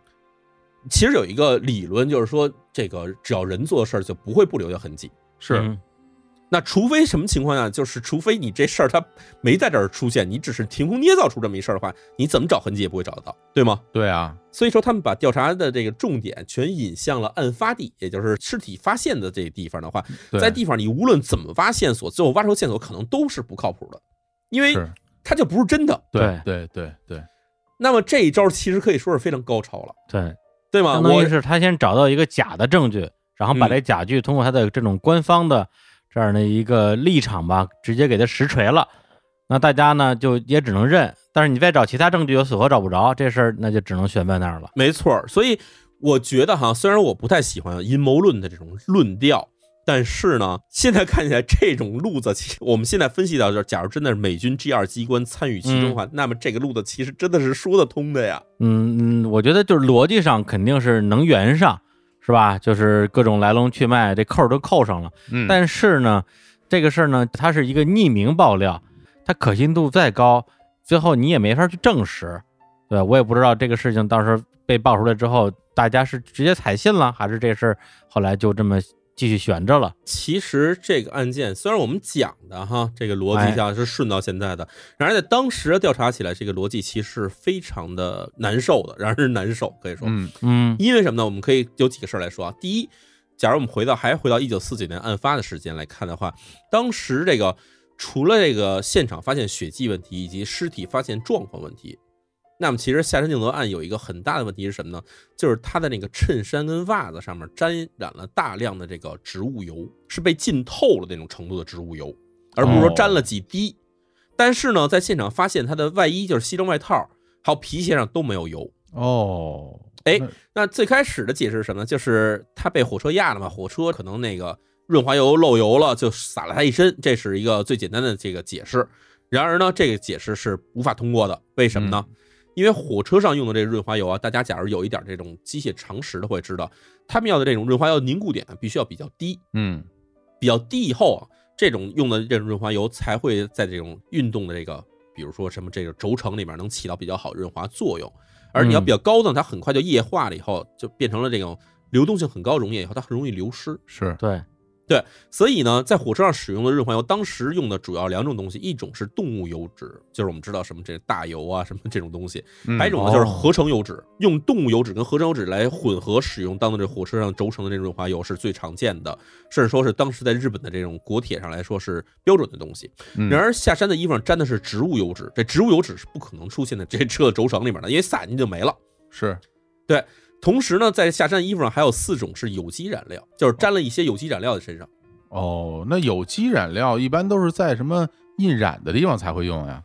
Speaker 3: 其实有一个理论，就是说，这个只要人做的事儿，就不会不留下痕迹。
Speaker 2: 是
Speaker 4: 嗯
Speaker 3: 那除非什么情况下，就是除非你这事儿它没在这儿出现，你只是凭空捏造出这么一事儿的话，你怎么找痕迹也不会找得到，对吗？
Speaker 2: 对啊，
Speaker 3: 所以说，他们把调查的这个重点全引向了案发地，也就是尸体发现的这个地方的话，在地方你无论怎么挖线索，最后挖出线索可能都是不靠谱的，因为
Speaker 2: 是，
Speaker 3: 它就不是真的。
Speaker 2: 对对。对对，
Speaker 3: 那么这一招其实可以说是非常高超了，
Speaker 4: 对，
Speaker 3: 对吗？
Speaker 4: 相当
Speaker 3: 我
Speaker 4: 于是他先找到一个假的证据，然后把
Speaker 3: 嗯。
Speaker 4: 这假据通过他的这种官方的这样的一个立场吧，直接给他实锤了。那大家呢就也只能认，但是你再找其他证据又死活找不着，这事儿那就只能悬在那儿了。
Speaker 3: 没错儿，所以我觉得哈，虽然我不太喜欢阴谋论的这种论调，但是呢，现在看起来这种路子，其实我们现在分析到，就是假如真的是美军 G 二机关参与其中的话，那么这个路子其实真的是说得通的呀。
Speaker 4: 嗯嗯，我觉得就是逻辑上肯定是能圆上，是吧？就是各种来龙去脉，这扣儿都扣上了。
Speaker 2: 嗯，
Speaker 4: 但是呢，这个事儿呢，它是一个匿名爆料，它可信度再高，最后你也没法去证实，对吧？我也不知道这个事情到时候被爆出来之后，大家是直接采信了，还是这事儿后来就这么继续悬着了？
Speaker 3: 其实这个案件虽然我们讲的哈，这个逻辑下是顺到现在的，然而在当时调查起来，这个逻辑其实是非常的难受的，让人难受，可以说。
Speaker 2: 嗯
Speaker 4: 嗯
Speaker 3: 因为什么呢？我们可以有几个事儿来说啊。第一，假如我们回到还回到一九四九年案发的时间来看的话，当时这个除了这个现场发现血迹问题以及尸体发现状况问题，那么其实下山定则案有一个很大的问题是什么呢？就是他的那个衬衫跟袜子上面沾染了大量的这个植物油，是被浸透了那种程度的植物油，而不是说沾了几滴。但是呢，在现场发现他的外衣就是西装外套还有皮鞋上都没有油。
Speaker 2: 哦，
Speaker 3: 哎
Speaker 2: 那
Speaker 3: 那最开始的解释是什么呢？就是他被火车压了嘛，火车可能那个润滑油漏油了，就洒了他一身，这是一个最简单的这个解释。然而呢，这个解释是无法通过的，为什么呢？因为火车上用的这个润滑油啊，大家假如有一点这种机械常识的会知道，他们要的这种润滑油凝固点必须要比较低，
Speaker 2: 嗯。
Speaker 3: 比较低以后啊，这种用的这种润滑油才会在这种运动的这个，比如说什么这个轴承里面能起到比较好润滑作用。而你要比较高呢，它很快就液化了以后，就变成了这种流动性很高溶液以后，它很容易流失。
Speaker 2: 是。
Speaker 4: 对，
Speaker 3: 所以呢，在火车上使用的润滑油，当时用的主要两种东西，一种是动物油脂，就是我们知道什么这大油啊什么这种东西，
Speaker 2: 嗯
Speaker 3: 还有一种呢就是合成油脂，用动物油脂跟合成油脂来混合使用，当做这火车上轴承的这种润滑油是最常见的，甚至说是当时在日本的这种国铁上来说是标准的东西。
Speaker 2: 嗯
Speaker 3: 然而下山的衣服上沾的是植物油脂，这植物油脂是不可能出现在这车的轴承里面的，因为撒进就没了。
Speaker 2: 是
Speaker 3: 同时呢，在下山衣服上还有四种是有机染料，就是沾了一些有机染料在身上。
Speaker 2: 哦，那有机染料一般都是在什么印染的地方才会用呀？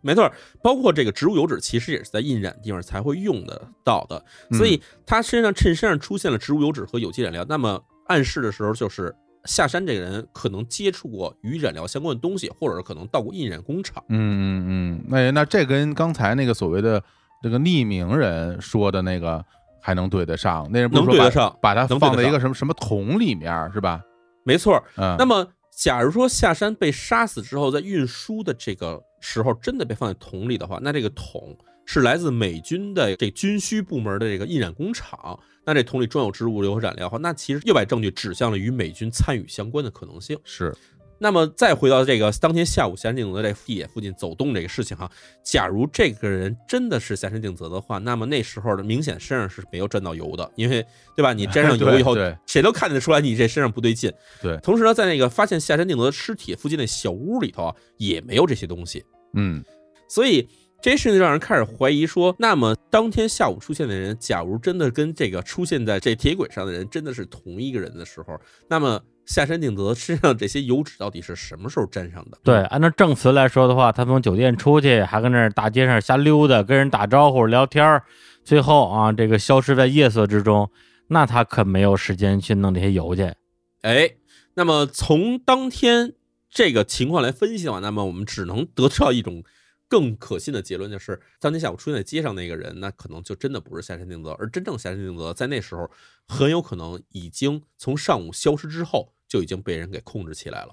Speaker 3: 没错，包括这个植物油脂，其实也是在印染地方才会用得到的。
Speaker 2: 嗯
Speaker 3: 所以他身上衬衫上出现了植物油脂和有机染料，那么暗示的时候就是下山这个人可能接触过与染料相关的东西，或者是可能到过印染工厂。
Speaker 2: 嗯嗯嗯，那那这跟刚才那个所谓的这个匿名人说的那个还能对得上？那人不
Speaker 3: 能对得上
Speaker 2: 把它放在一个什么什么桶里面是吧？
Speaker 3: 没错，
Speaker 2: 嗯，
Speaker 3: 那么假如说下山被杀死之后，在运输的这个时候真的被放在桶里的话，那这个桶是来自美军的这军需部门的这个印染工厂，那这桶里装有植物油和染料的话，那其实又把证据指向了与美军参与相关的可能性。
Speaker 2: 是
Speaker 3: 那么再回到这个当天下午下山定则在地点附近走动这个事情哈，假如这个人真的是下山定则的话，那么那时候的明显身上是没有沾到油的，因为对吧？你沾上油以后 *laughs* 谁都看得出来你这身上不对劲。
Speaker 2: 对
Speaker 3: 同时呢，在那个发现下山定则的尸体附近的小屋里头啊，也没有这些东西，
Speaker 2: 嗯
Speaker 3: 所以这事情让人开始怀疑说，那么当天下午出现的人，假如真的跟这个出现在这铁轨上的人真的是同一个人的时候，那么下山定则身上这些油脂到底是什么时候沾上的？
Speaker 4: 对，按照证词来说的话，他从酒店出去，还跟那儿大街上瞎溜达，跟人打招呼聊天儿，最后啊，这个消失在夜色之中，那他可没有时间去弄这些油去。
Speaker 3: 哎，那么从当天这个情况来分析的话，那么我们只能得到一种更可信的结论，就是当天下午出现在街上那个人，那可能就真的不是下山定则，而真正下山定则在那时候很有可能已经从上午消失之后就已经被人给控制起来了。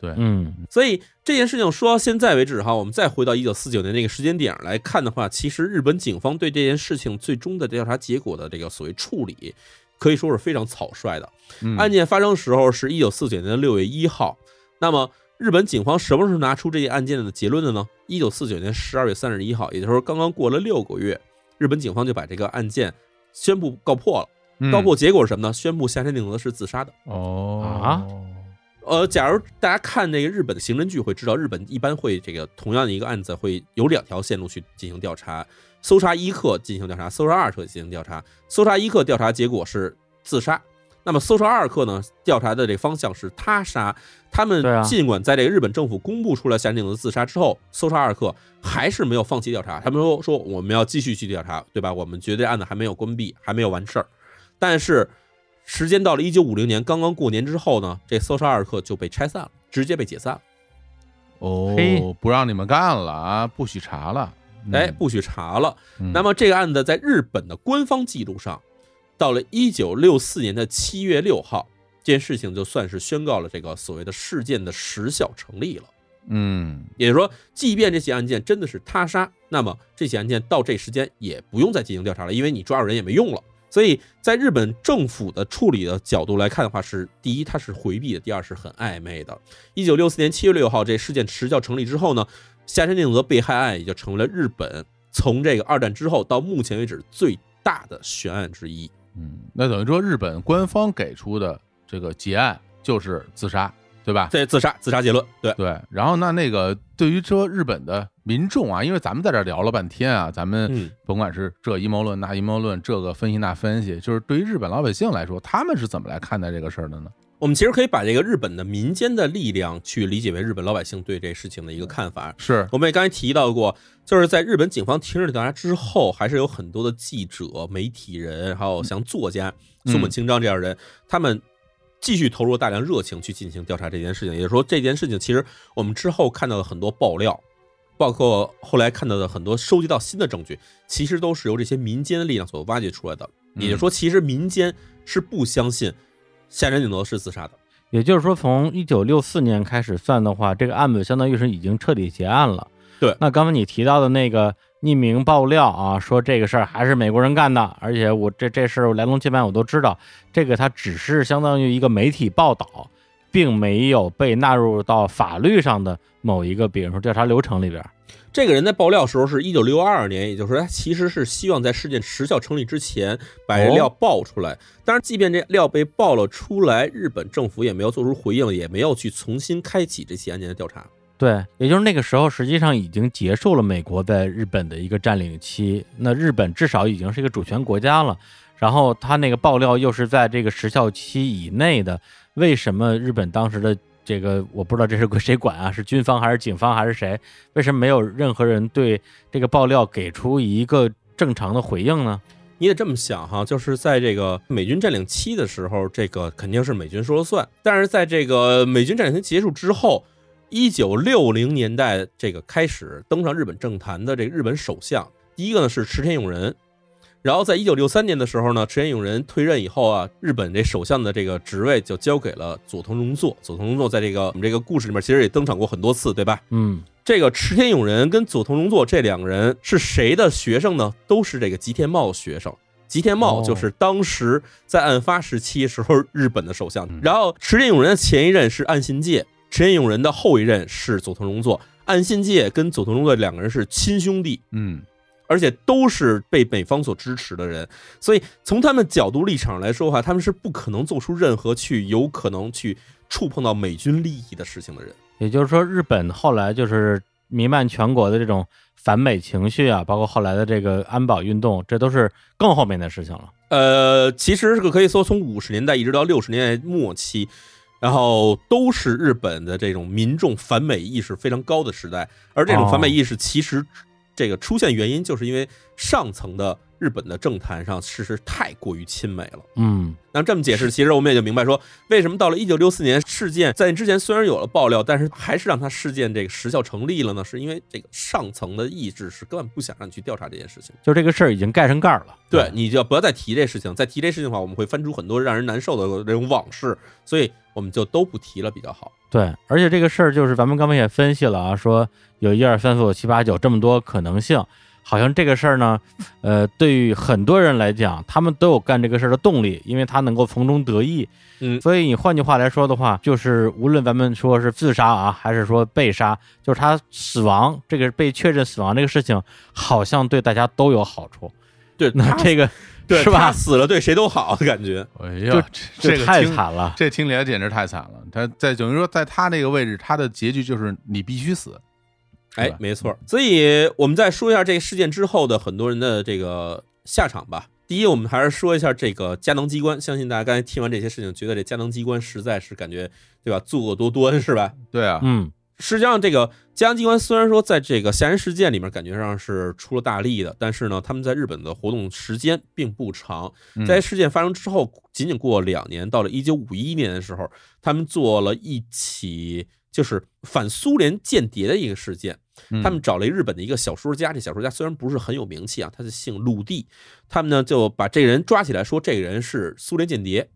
Speaker 2: 对，
Speaker 4: 嗯，
Speaker 3: 所以这件事情说到现在为止哈，我们再回到一九四九年那个时间点来看的话，其实日本警方对这件事情最终的调查结果的这个所谓处理，可以说是非常草率的。
Speaker 2: 嗯
Speaker 3: 案件发生时候是一九四九年的六月一号，那么日本警方什么时候拿出这件案件的结论的呢？一九四九年十二月三十一号，也就是说刚刚过了六个月，日本警方就把这个案件宣布告破了。
Speaker 2: 嗯
Speaker 3: 告破结果是什么呢？宣布下山定则是自杀的。
Speaker 2: 哦
Speaker 4: 啊
Speaker 3: 呃，假如大家看那个日本的刑侦剧，会知道日本一般会这个同样的一个案子会有两条线路去进行调查：搜查一课进行调查，搜查二课进行调查。搜查一课调查结果是自杀，那么搜查二课呢，调查的这个方向是他杀。他们尽管在这个日本政府公布出来夏山定的自杀之后，搜查二课还是没有放弃调查。他们说说我们要继续去调查，对吧？我们觉得案子还没有关闭，还没有完事儿。但是时间到了一九五零年，刚刚过年之后呢，这搜查二课就被拆散了，直接被解散了。
Speaker 2: 哦，不让你们干了啊，不许查了。嗯
Speaker 3: 哎，不许查了。
Speaker 2: 嗯
Speaker 3: 那么这个案子在日本的官方记录上，到了一九六四年的七月六号，这件事情就算是宣告了这个所谓的事件的时效成立了。
Speaker 2: 嗯
Speaker 3: 也就是说，即便这起案件真的是他杀，那么这起案件到这时间也不用再进行调查了，因为你抓住人也没用了。所以在日本政府的处理的角度来看的话，是第一它是回避的，第二是很暧昧的。一九六四年七月六号这事件时效成立之后呢，下山定则被害案也就成为了日本从这个二战之后到目前为止最大的悬案之一。
Speaker 2: 嗯，那等于说日本官方给出的这个结案就是自杀，对吧？
Speaker 3: 对，自杀，自杀结论。对，
Speaker 2: 对，然后那那个对于说日本的民众啊，因为咱们在这儿聊了半天啊，咱们
Speaker 3: 嗯
Speaker 2: 甭管是这阴谋论那阴谋论，这个分析那分析，就是对于日本老百姓来说，他们是怎么来看待这个事儿的呢？
Speaker 3: 我们其实可以把这个日本的民间的力量去理解为日本老百姓对这事情的一个看法。
Speaker 2: 是，
Speaker 3: 我们也刚才提到过，就是在日本警方停止调查之后，还是有很多的记者、媒体人，还有像作家
Speaker 2: 嗯
Speaker 3: 松本清张这样的人，他们继续投入大量热情去进行调查这件事情。也就是说，这件事情其实我们之后看到的很多爆料，包括后来看到的很多收集到新的证据，其实都是由这些民间的力量所挖掘出来的。
Speaker 2: 嗯
Speaker 3: 也就是说，其实民间是不相信夏山顶楼是自杀的。
Speaker 4: 也就是说，从一九六四年开始算的话，这个案子相当于是已经彻底结案了。
Speaker 3: 对
Speaker 4: 那刚才你提到的那个匿名爆料啊，说这个事儿还是美国人干的，而且我这这事儿来龙去脉我都知道，这个它只是相当于一个媒体报道，并没有被纳入到法律上的某一个，比如说调查流程里边。
Speaker 3: 这个人在爆料时候是一九六二年，也就是说，他其实是希望在事件时效成立之前把这料爆出来。当然，即便这料被爆了出来，日本政府也没有做出回应，也没有去重新开启这起案件的调查。
Speaker 4: 对，也就是那个时候，实际上已经结束了美国在日本的一个占领期。那日本至少已经是一个主权国家了。然后他那个爆料又是在这个时效期以内的，为什么日本当时的这个我不知道这是归谁管啊？是军方还是警方还是谁？为什么没有任何人对这个爆料给出一个正常的回应呢？
Speaker 3: 你得这么想哈，就是在这个美军占领期的时候，这个肯定是美军说了算。但是在这个美军占领期结束之后，一九六零年代这个开始登上日本政坛的这个日本首相，第一个呢是池田勇人。然后在一九六三年的时候呢，池田勇人退任以后啊，日本这首相的这个职位就交给了佐藤荣作。佐藤荣作在这个我们这个故事里面其实也登场过很多次，对吧？
Speaker 4: 嗯，
Speaker 3: 这个池田勇人跟佐藤荣作这两个人是谁的学生呢？都是这个吉田茂学生。吉田茂就是当时在案发时期时候日本的首相。
Speaker 2: 嗯
Speaker 3: 然后池田勇人的前一任是岸信介，池田勇人的后一任是佐藤荣作。岸信介跟佐藤荣作两个人是亲兄弟，
Speaker 2: 嗯
Speaker 3: 而且都是被美方所支持的人，所以从他们角度立场来说的话，他们是不可能做出任何去有可能去触碰到美军利益的事情的人。
Speaker 4: 也就是说，日本后来就是弥漫全国的这种反美情绪啊，包括后来的这个安保运动，这都是更后面的事情了。
Speaker 3: 呃，其实这个可以说从五十年代一直到六十年代末期，然后都是日本的这种民众反美意识非常高的时代，而这种反美意识其实这个出现原因，就是因为上层的日本的政坛上事实太过于亲美了。
Speaker 4: 嗯，
Speaker 3: 那这么解释，其实我们也就明白说，为什么到了一九六四年事件在之前虽然有了爆料，但是还是让它事件这个时效成立了呢？是因为这个上层的意志是根本不想让你去调查这件事情。
Speaker 4: 就这个事儿已经盖上盖儿了。
Speaker 3: 对，你就不要再提这事情，再提这事情的话，我们会翻出很多让人难受的这种往事，所以我们就都不提了比较好。
Speaker 4: 对，而且这个事儿就是咱们刚才也分析了啊，说有一二三四五七八九这么多可能性，好像这个事儿呢，呃，对于很多人来讲，他们都有干这个事儿的动力，因为他能够从中得益。
Speaker 3: 嗯
Speaker 4: 所以你换句话来说的话，就是无论咱们说是自杀啊，还是说被杀，就是他死亡这个被确认死亡这个事情，好像对大家都有好处。
Speaker 3: 对，
Speaker 4: 那这个 *laughs*
Speaker 3: 对
Speaker 4: 是吧
Speaker 3: 死了对谁都好的感觉。
Speaker 2: 哎呀，这
Speaker 4: 这太惨了。
Speaker 2: 这听起来简直太惨了。他在等于说，在他那个位置，他的结局就是你必须死。
Speaker 3: 哎没错。所以我们再说一下这个事件之后的很多人的这个下场吧。第一，我们还是说一下这个佳能机关。相信大家刚才听完这些事情，觉得这佳能机关实在是感觉，对吧？作恶多端，是吧？
Speaker 2: 对啊，
Speaker 4: 嗯，
Speaker 3: 实际上，这个佳能机关虽然说在这个夏人事件里面感觉上是出了大力的，但是呢，他们在日本的活动时间并不长。
Speaker 2: 嗯
Speaker 3: 在事件发生之后，仅仅过两年，到了一九五一年的时候，他们做了一起就是反苏联间谍的一个事件。
Speaker 2: 嗯
Speaker 3: 他们找了一日本的一个小说家，这小说家虽然不是很有名气啊，他是姓鲁地。他们呢就把这个人抓起来，说这个人是苏联间谍。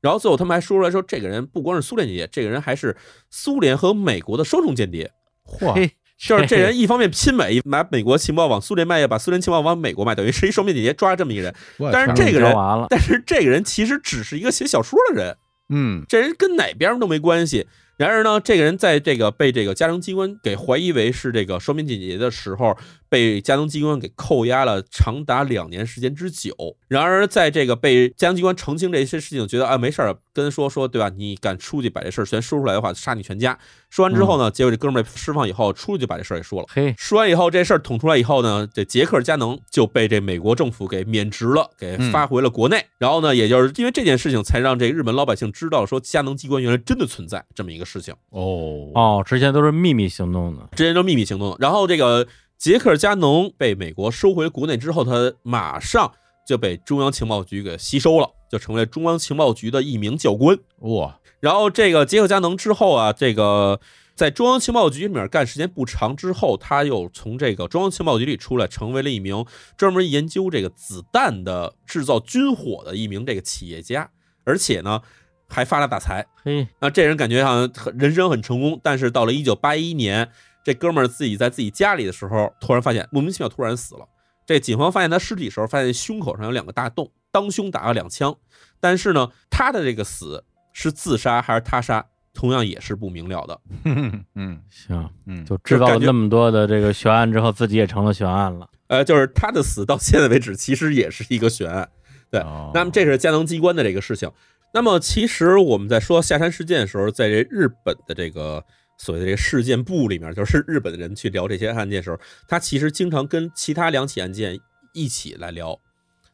Speaker 3: 然后最后他们还说出来说，这个人不光是苏联间谍，这个人还是苏联和美国的双重间谍。
Speaker 2: 嚯，
Speaker 3: 就是这人一方面亲美，把美国情报往苏联卖，也把苏联情报往美国卖，等于是一双面间谍，抓了这么一个人。但是这个人但是这个人其实只是一个写小说的人，
Speaker 2: 嗯
Speaker 3: 这人跟哪边都没关系。然而呢，这个人在这个被这个加能机关给怀疑为是这个双面间谍的时候，被加能机关给扣押了长达两年时间之久。然而，在这个被加能机关澄清这些事情，觉得啊没事儿，跟说说对吧？你敢出去把这事儿全说出来的话，杀你全家。说完之后呢，结果这哥们儿被释放以后，出去就把这事儿给说了。
Speaker 4: 嘿，
Speaker 3: 说完以后，这事儿捅出来以后呢，这捷克加能就被这美国政府给免职了，给发回了国内。然后呢，也就是因为这件事情，才让这日本老百姓知道说加能机关原来真的存在这么一个事情，
Speaker 2: 哦
Speaker 4: 哦，之前都是秘密行动的，
Speaker 3: 之前都秘密行动。然后这个捷克加农被美国收回国内之后，他马上就被中央情报局给吸收了，就成为中央情报局的一名教官。
Speaker 2: 哇，
Speaker 3: 然后这个杰克加农之后啊，这个在中央情报局里面干时间不长之后，他又从这个中央情报局里出来，成为了一名专门研究这个子弹的制造军火的一名这个企业家，而且呢还发了大财。
Speaker 4: 嘿，
Speaker 3: 那，这人感觉好像人生很成功，但是到了一九八一年，这哥们儿自己在自己家里的时候，突然发现莫名其妙突然死了。这警方发现他尸体的时候，发现胸口上有两个大洞，当胸打了两枪。但是呢，他的这个死是自杀还是他杀，同样也是不明了的。*laughs*
Speaker 2: 嗯
Speaker 4: 行，
Speaker 2: 嗯，
Speaker 4: 就知道了那么多的这个悬案之后，自己也成了悬案了。
Speaker 3: 呃，就是他的死到现在为止，其实也是一个悬案。对
Speaker 2: 哦
Speaker 3: 那么这是加能机关的这个事情。那么其实我们在说下山事件的时候，在这日本的这个所谓的这个事件簿里面，就是日本的人去聊这些案件的时候，他其实经常跟其他两起案件一起来聊。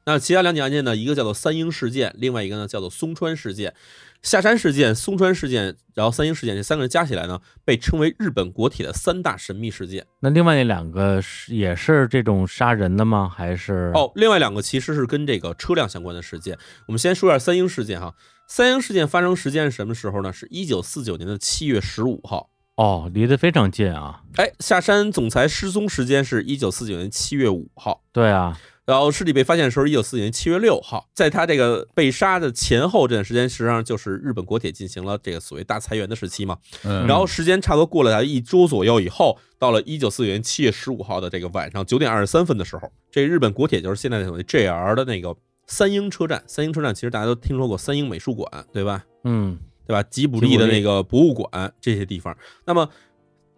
Speaker 3: 那其他两起案件呢，一个叫做三鹰事件，另外一个呢叫做松川事件。下山事件、松川事件，然后三鹰事件这三个人加起来呢，被称为日本国铁的三大神秘事件。
Speaker 4: 那另外那两个是也是这种杀人的吗？还是？
Speaker 3: 哦，另外两个其实是跟这个车辆相关的事件。我们先说一下三鹰事件哈。三鹰事件发生时间是什么时候呢？是一九四九年的七月十五号。
Speaker 4: 哦，离得非常近啊。
Speaker 3: 哎，下山总裁失踪时间是一九四九年七月五号，
Speaker 4: 对啊，
Speaker 3: 然后尸体被发现的时候，一九四九年七月六号。在他这个被杀的前后这段时间，实际上就是日本国铁进行了这个所谓大裁员的时期嘛。
Speaker 2: 嗯
Speaker 3: 然后时间差不多过了一周左右以后，到了一九四九年七月十五号的这个晚上九点二十三分的时候，这日本国铁就是现在的所谓 JR 的那个三鹰车站。三鹰车站其实大家都听说过三鹰美术馆，对吧？
Speaker 4: 嗯，
Speaker 3: 对吧？吉卜力的那个博物馆这些地方。那么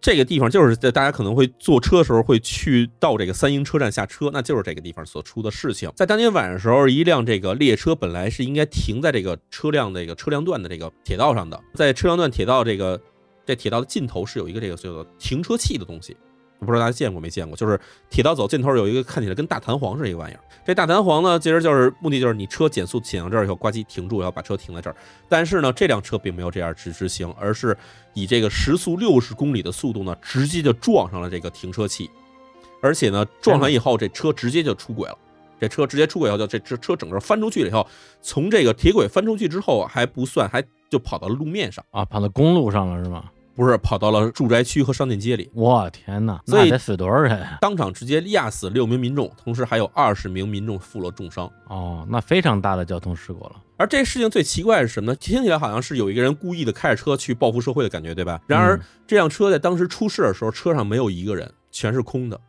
Speaker 3: 这个地方就是在大家可能会坐车的时候会去到这个三鹰车站下车，那就是这个地方所出的事情。在当天晚上的时候，一辆这个列车本来是应该停在这个车辆这个车辆段的这个铁道上的，在车辆段铁道这个这铁道的尽头是有一个这个叫做停车器的东西。我不知道大家见过没见过，就是铁道走尽头有一个看起来跟大弹簧是一个玩意儿。这大弹簧呢，其实就是目的就是你车减速减到这儿以后，呱唧停住，然后把车停在这儿。但是呢，这辆车并没有这样去执行，而是以这个时速六十公里的速度呢，直接就撞上了这个停车器，而且呢，撞上以后，这车直接就出轨了。这车直接出轨以后，就这这车整个翻出去了以后，从这个铁轨翻出去之后还不算，还就跑到路面上，
Speaker 4: 啊，跑到公路上了是吗？
Speaker 3: 不是跑到了住宅区和商店街里。
Speaker 4: 我天哪，
Speaker 3: 所以
Speaker 4: 死多少人啊？
Speaker 3: 当场直接压死六名民众，同时还有二十名民众负了重伤。
Speaker 4: 哦，那非常大的交通事故了。
Speaker 3: 而这事情最奇怪是什么呢？听起来好像是有一个人故意的开着车去报复社会的感觉，对吧？然而
Speaker 4: 嗯
Speaker 3: 这辆车在当时出事的时候，车上没有一个人，全是空的，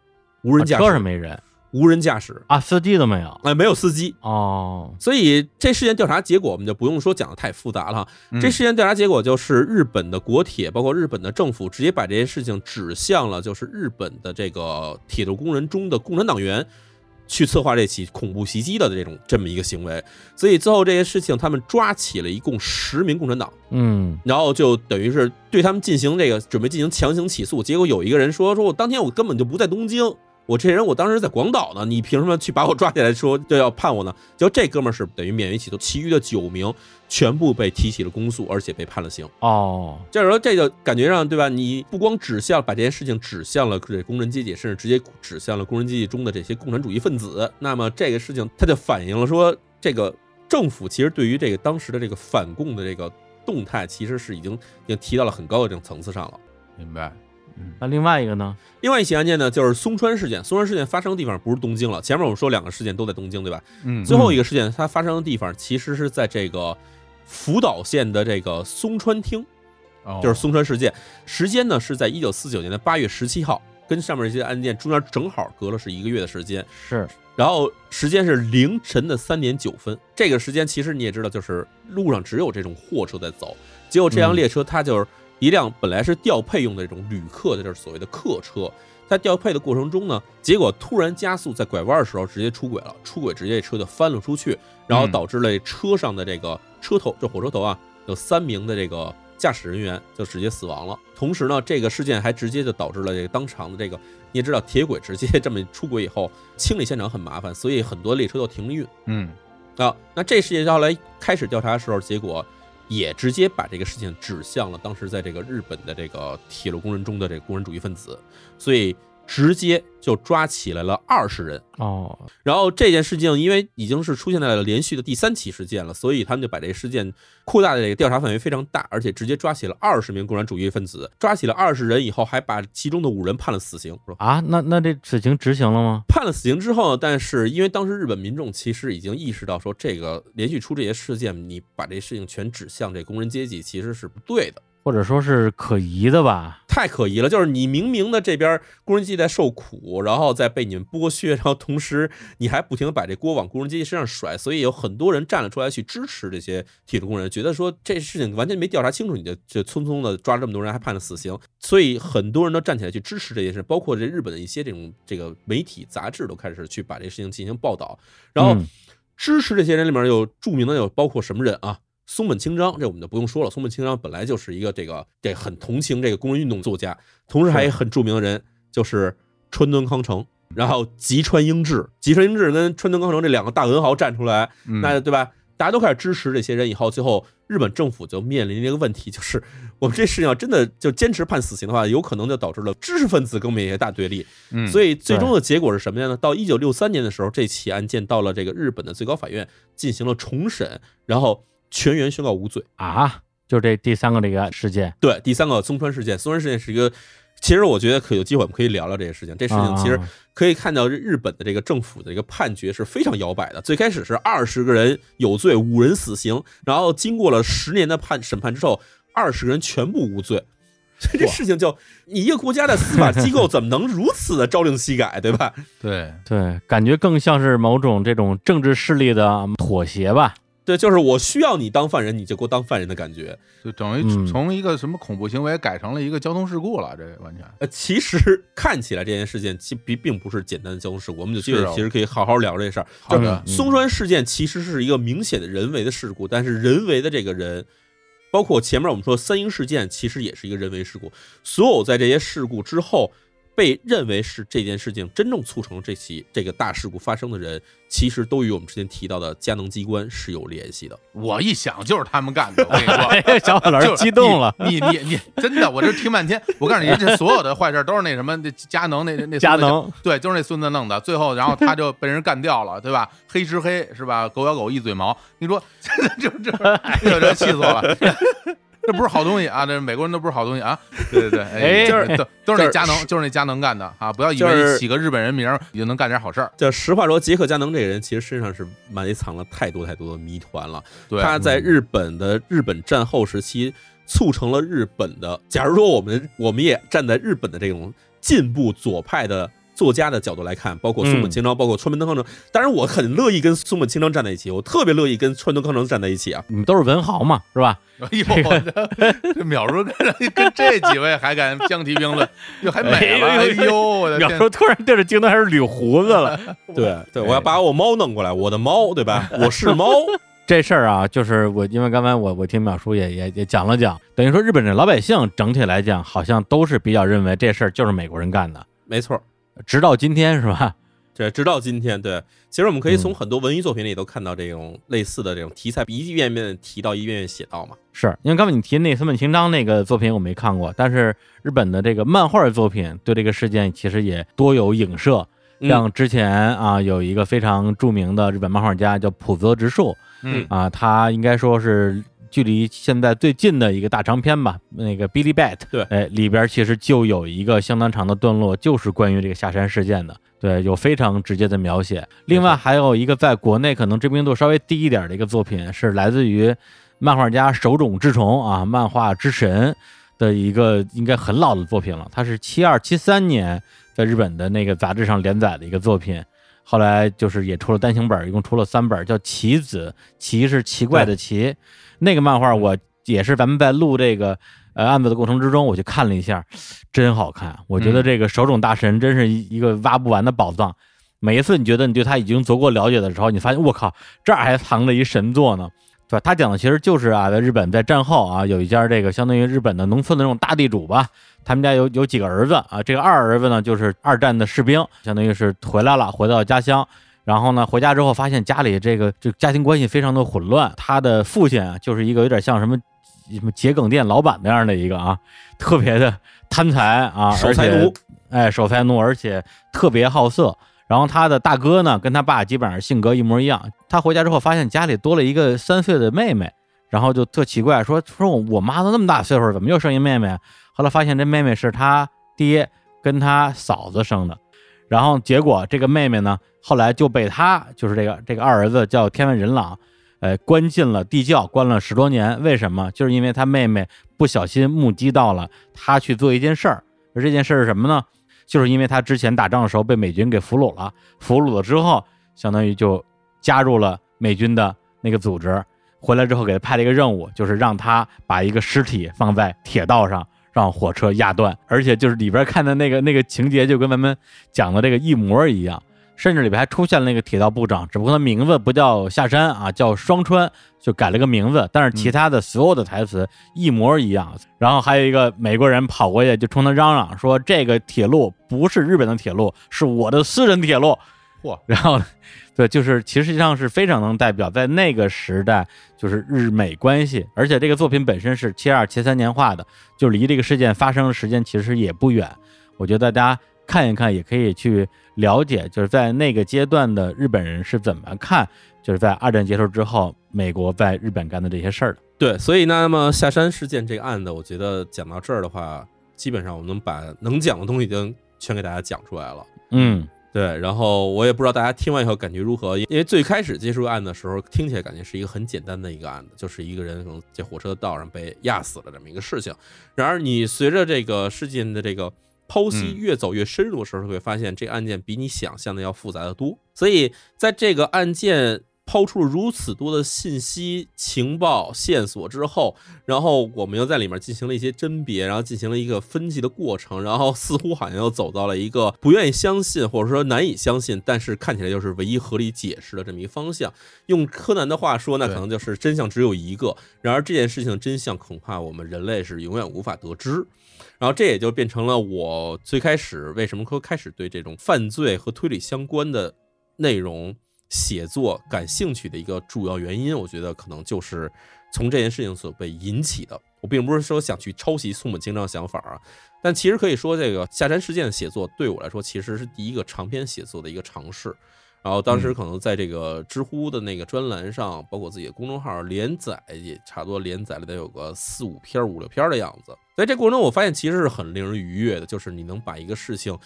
Speaker 3: 无人驾
Speaker 4: 啊车上，没人
Speaker 3: 无人驾驶，
Speaker 4: 啊，司机都没有。
Speaker 3: 哎，没有司机。
Speaker 4: 哦，
Speaker 3: 所以这事件调查结果我们就不用说讲的太复杂了。
Speaker 2: 嗯
Speaker 3: 这事件调查结果就是日本的国铁，包括日本的政府，直接把这些事情指向了就是日本的这个铁路工人中的共产党员。去策划这起恐怖袭击的这种这么一个行为，所以最后这些事情，他们抓起了一共十名共产党，
Speaker 4: 嗯，
Speaker 3: 然后就等于是对他们进行这个准备进行强行起诉。结果有一个人说：“说我当天我根本就不在东京，我这人我当时在广岛呢，你凭什么去把我抓起来说就要判我呢？结果这哥们儿是等于免于起诉，其余的九名全部被提起了公诉，而且被判了刑。
Speaker 4: 哦，
Speaker 3: 就是说，这个感觉上，对吧？你不光指向把这件事情指向了这工人阶级，甚至直接指向了工人阶级中的这些共产主义分子。那么这个事情，它就反映了说，这个政府其实对于这个当时的这个反共的这个动态，其实是已经已经提到了很高的这种层次上了。
Speaker 2: 明白？嗯
Speaker 4: 那另外一个呢？
Speaker 3: 另外一起案件呢，就是松川事件。松川事件发生的地方不是东京了，前面我们说两个事件都在东京，对吧？
Speaker 2: 嗯，
Speaker 3: 最后一个事件它发生的地方其实是在这个福岛县的这个松川町。
Speaker 2: 哦
Speaker 3: 就是松川事件，时间呢是在一九四九年的八月十七号，跟上面这些案件中间正好隔了是一个月的时间，
Speaker 4: 是
Speaker 3: 然后时间是凌晨的三点九分。这个时间其实你也知道，就是路上只有这种货车在走，结果这辆列车它就是一辆本来是调配用的这种旅客的，这是所谓的客车。在调配的过程中呢，结果突然加速，在拐弯的时候直接出轨了，出轨直接车就翻了出去，然后
Speaker 2: 嗯
Speaker 3: 导致了车上的这个车头，这火车头啊，有三名的这个驾驶人员就直接死亡了。同时呢，这个事件还直接就导致了这个当场的这个，你也知道，铁轨直接这么出轨以后，清理现场很麻烦，所以很多列车都停了运
Speaker 2: 嗯
Speaker 3: 啊。那这事件后来开始调查的时候，结果也直接把这个事情指向了当时在这个日本的这个铁路工人中的这个工人主义分子，所以直接就抓起来了二十人。
Speaker 4: 哦，
Speaker 3: 然后这件事情因为已经是出现在了连续的第三起事件了，所以他们就把这个事件扩大的这个调查范围非常大，而且直接抓起了二十名共产主义分子，抓起了二十人以后，还把其中的五人判了死刑。是吧
Speaker 4: 啊，那那这死刑执行了吗？
Speaker 3: 判了死刑之后，但是因为当时日本民众其实已经意识到说，这个连续出这些事件，你把这事情全指向这工人阶级，其实是不对的。
Speaker 4: 或者说是可疑的吧？
Speaker 3: 太可疑了，就是你明明的这边工人阶级在受苦，然后再被你们剥削，然后同时你还不停的把这锅往工人阶级身上甩，所以有很多人站了出来去支持这些铁路工人，觉得说这事情完全没调查清楚，你就就匆匆的抓了这么多人，还判了死刑，所以很多人都站起来去支持这件事，包括这日本的一些这种这个媒体杂志都开始去把这事情进行报道，然后
Speaker 4: 嗯
Speaker 3: 支持这些人里面有著名的有包括什么人啊？松本清张，这我们就不用说了。松本清张本来就是一个这个这很同情这个工人运动作家，同时还有很著名的人就是川端康成，然后吉川英治，吉川英治跟川端康成这两个大文豪站出来，
Speaker 2: 嗯
Speaker 3: 那对吧？大家都开始支持这些人以后，最后日本政府就面临一个问题，就是我们这事情要真的就坚持判死刑的话，有可能就导致了知识分子跟我们也大对立。
Speaker 2: 嗯，
Speaker 3: 所
Speaker 2: 以
Speaker 3: 以最终的结果是什么样呢？到一九六三年的时候，这起案件到了这个日本的最高法院进行了重审，然后全员宣告无罪。
Speaker 4: 啊，就这第三个这个事件，
Speaker 3: 对，第三个松川事件，松川事件是一个，其实我觉得可有机会我们可以聊聊这个事情。这事情其实
Speaker 4: 啊
Speaker 3: 可以看到日本的这个政府的这个判决是非常摇摆的。最开始是二十个人有罪，五人死刑，然后经过了十年的判审判之后，二十个人全部无罪。所以这事情就你一个国家的司法机构怎么能如此的朝令夕改，对吧？
Speaker 2: 对，
Speaker 4: 对，感觉更像是某种这种政治势力的妥协吧？
Speaker 3: 对，就是我需要你当犯人，你就给我当犯人的感觉。
Speaker 2: 就等于
Speaker 4: 嗯
Speaker 2: 从一个什么恐怖行为改成了一个交通事故了，这完全
Speaker 3: 呃，其实看起来这件事件其并并不是简单的交通事故，我们有机会
Speaker 2: 是啊
Speaker 3: 其实可以好好聊这事儿。
Speaker 2: 好的
Speaker 4: 嗯
Speaker 3: 松川事件其实是一个明显的人为的事故，但是人为的这个人，包括前面我们说三鹰事件，其实也是一个人为事故。所有在这些事故之后被认为是这件事情真正促成这起这个大事故发生的人，其实都与我们之前提到的佳能机关是有联系的。
Speaker 2: 我一想就是他们干的，我跟你说。
Speaker 4: 哎，*laughs* 小伙老师
Speaker 2: 就
Speaker 4: 激动了，
Speaker 2: 你你你你真的，我这听半天，我告诉你，这所有的坏事都是那什么，那佳能那那那孙子
Speaker 4: 佳能
Speaker 2: 对，就是那孙子弄的。最后，然后他就被人干掉了，对吧？*laughs* 黑吃黑是吧？狗咬狗一嘴毛，你说真的 *laughs* 就这，这这气死我了。*laughs* 这不是好东西啊！这美国人都不是好东西啊！对对对，*laughs*
Speaker 4: 哎
Speaker 2: 就是都都是那佳能，就是那佳能干的啊！不要以为起个日本人名儿你就能干点好事儿。
Speaker 3: 就实话说，杰克佳能这个人其实身上是埋藏了太多太多的谜团了。
Speaker 2: 对，
Speaker 3: 他在日本的日本战后时期，促成了日本的。假如说我们我们也站在日本的这种进步左派的作家的角度来看，包括松本清张，包括川本康成，当然我很乐意跟松本清张站在一起，我特别乐意跟川本康成站在一起啊。
Speaker 4: 你们都是文豪嘛，是吧？
Speaker 2: 哎呦，这这淼叔跟跟这几位还敢相提并论，*laughs* 就还美了。哎
Speaker 4: 哎呦
Speaker 2: 呦，我的天！
Speaker 4: 淼叔突然对着镜头开始捋胡子了。
Speaker 3: 对对，我要把我猫弄过来，我的猫，对吧？*laughs* 我是猫，
Speaker 4: 这事儿啊，就是我，因为刚才我我听淼叔也也也讲了讲，等于说日本的老百姓整体来讲，好像都是比较认为这事儿就是美国人干的。
Speaker 3: 没错。
Speaker 4: 直到今天是吧？
Speaker 3: 对，直到今天，对，其实我们可以从
Speaker 4: 嗯
Speaker 3: 很多文艺作品里都看到这种类似的这种题材，一遍遍提到，一遍遍写到嘛。
Speaker 4: 是因为刚才你提那三本清章那个作品我没看过，但是日本的这个漫画作品对这个事件其实也多有影射。
Speaker 3: 嗯
Speaker 4: 像之前啊，有一个非常著名的日本漫画家叫浦泽直树
Speaker 2: 嗯
Speaker 4: 啊，他应该说是距离现在最近的一个大长篇吧，那个《Billy Bat》
Speaker 3: 对
Speaker 4: 哎，里边其实就有一个相当长的段落，就是关于这个下山事件的，对，有非常直接的描写。另外还有一个在国内可能知名度稍微低一点的一个作品，是来自于漫画家手冢治虫啊，漫画之神的一个应该很老的作品了，它是七二七三年在日本的那个杂志上连载的一个作品。后来就是也出了单行本，一共出了三本，叫《棋子》，棋是奇怪的奇。那个漫画我也是咱们在录这个呃案子的过程之中，我去看了一下，真好看。我觉得这个手冢大神真是一一个挖不完的宝藏。每一次你觉得你对他已经足够了解的时候，你发现我靠，这儿还藏着一神作呢，对吧？他讲的其实就是啊，在日本在战后啊，有一家这个相当于日本的农村的那种大地主吧，他们家有有几个儿子啊，这个二儿子呢就是二战的士兵，相当于是回来了，回到家乡。然后呢，回家之后发现家里这个这家庭关系非常的混乱。他的父亲啊，就是一个有点像什么什么桔梗店老板那样的一个啊，特别的贪财啊，
Speaker 3: 守财奴
Speaker 4: 哎，守财奴，而且特别好色。然后他的大哥呢，跟他爸基本上性格一模一样。他回家之后发现家里多了一个三岁的妹妹，然后就特奇怪，说说我我妈都那么大岁数了，怎么又生一妹妹啊？后来发现这妹妹是他爹跟他嫂子生的。然后结果这个妹妹呢，后来就被他就是这个这个二儿子叫天外人朗，呃，关进了地窖，关了十多年。为什么？就是因为他妹妹不小心目击到了他去做一件事儿，而这件事儿是什么呢？就是因为他之前打仗的时候被美军给俘虏了，俘虏了之后，相当于就加入了美军的那个组织。回来之后给他派了一个任务，就是让他把一个尸体放在铁道上，让火车压断。而且就是里边看的那个那个情节，就跟咱们讲的这个一模一样。甚至里边还出现了那个铁道部长，只不过他名字不叫下山啊，叫双川，就改了个名字，但是其他的所有的台词一模一样。然后还有一个美国人跑过去就冲他嚷嚷说：“这个铁路不是日本的铁路，是我的私人铁路。”
Speaker 2: 嚯，*laughs*
Speaker 4: 然后，对，就是其实上是非常能代表在那个时代就是日美关系，而且这个作品本身是七二七三年画的，就离这个事件发生的时间其实也不远。我觉得大家看一看，也可以去了解，就是在那个阶段的日本人是怎么看，就是在二战结束之后，美国在日本干的这些事儿的。
Speaker 3: 对，所以，那么下山事件这个案子，我觉得讲到这儿的话，基本上我们能把能讲的东西已经全给大家讲出来了。
Speaker 4: 嗯，
Speaker 3: 对，然后我也不知道大家听完以后感觉如何，因为最开始接触案的时候，听起来感觉是一个很简单的一个案子，就是一个人可能在火车道上被压死了这么一个事情。然而，你随着这个事件的这个剖析
Speaker 2: 嗯
Speaker 3: 越走越深入的时候，会发现这个案件比你想象的要复杂的多。所以，在这个案件抛出了如此多的信息、情报、线索之后，然后我们又在里面进行了一些甄别，然后进行了一个分析的过程，然后似乎好像又走到了一个不愿意相信或者说难以相信，但是看起来又是唯一合理解释的这么一个方向。用柯南的话说，那可能就是真相只有一个。然而这件事情的真相，恐怕我们人类是永远无法得知。然后这也就变成了我最开始为什么说开始对这种犯罪和推理相关的内容写作感兴趣的一个主要原因。我觉得可能就是从这件事情所被引起的。我并不是说想去抄袭松本清张的想法啊，但其实可以说，这个下山事件的写作对我来说，其实是第一个长篇写作的一个尝试。然后当时可能在这个知乎的那个专栏上，包括自己的公众号连载，也差不多连载了得有个四五篇、五六篇的样子。在这过程中，我发现其实是很令人愉悦的，就是你能把一个事情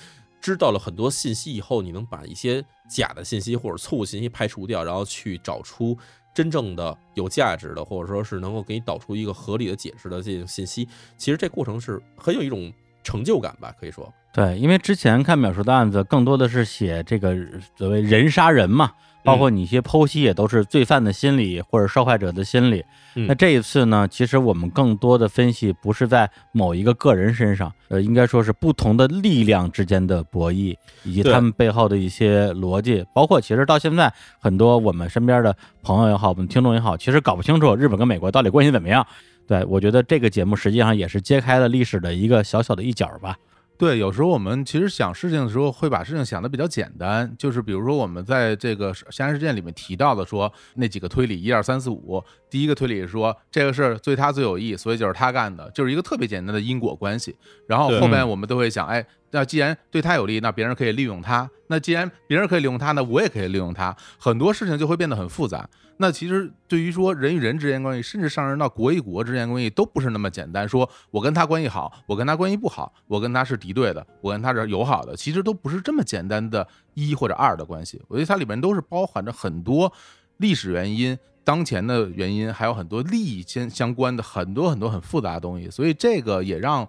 Speaker 3: 知道了很多信息以后，你能把一些假的信息或者错误信息排除掉，然后去找出真正的有价值的，或者说是能够给你导出一个合理的解释的这种信息。其实这过程是很有一种成就感吧，可以说。
Speaker 4: 对，因为之前看秒叔的案子，更多的是写这个所谓人杀人嘛，包括你一些剖析也都是罪犯的心理或者受害者的心理。
Speaker 3: 嗯
Speaker 4: 那这一次呢，其实我们更多的分析不是在某一个个人身上，呃，应该说是不同的力量之间的博弈，以及他们背后的一些逻辑，包括其实到现在很多我们身边的朋友也好，我们听众也好，其实搞不清楚日本跟美国到底关系怎么样。对我觉得这个节目实际上也是揭开了历史的一个小小的一角吧。
Speaker 2: 对，有时候我们其实想事情的时候，会把事情想的比较简单，就是比如说我们在这个相关事件里面提到的说那几个推理一二三四五，第一个推理是说这个事儿对他最有益，所以就是他干的，就是一个特别简单的因果关系。然后后面我们都会想，哎，那既然对他有利，那别人可以利用他；那既然别人可以利用他，那我也可以利用他。很多事情就会变得很复杂。那其实对于说人与人之间关系，甚至上升到国与国之间关系，都不是那么简单。说我跟他关系好，我跟他关系不好，我跟他是敌对的，我跟他是友好的，其实都不是这么简单的一或者二的关系。我觉得它里面都是包含着很多历史原因、当前的原因，还有很多利益相相关的很多很多很复杂的东西。所以这个也让。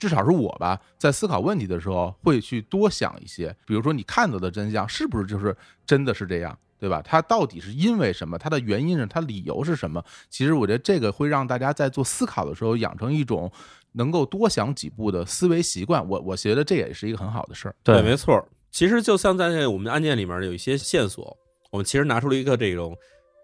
Speaker 2: 至少是我吧，在思考问题的时候会去多想一些，比如说你看到的真相是不是就是真的是这样，对吧？它到底是因为什么？它的原因是它理由是什么？其实我觉得这个会让大家在做思考的时候养成一种能够多想几步的思维习惯。我我觉得这也是一个很好的事儿。
Speaker 3: 对，没错儿。其实就像在我们的案件里面有一些线索，我们其实拿出了一个这种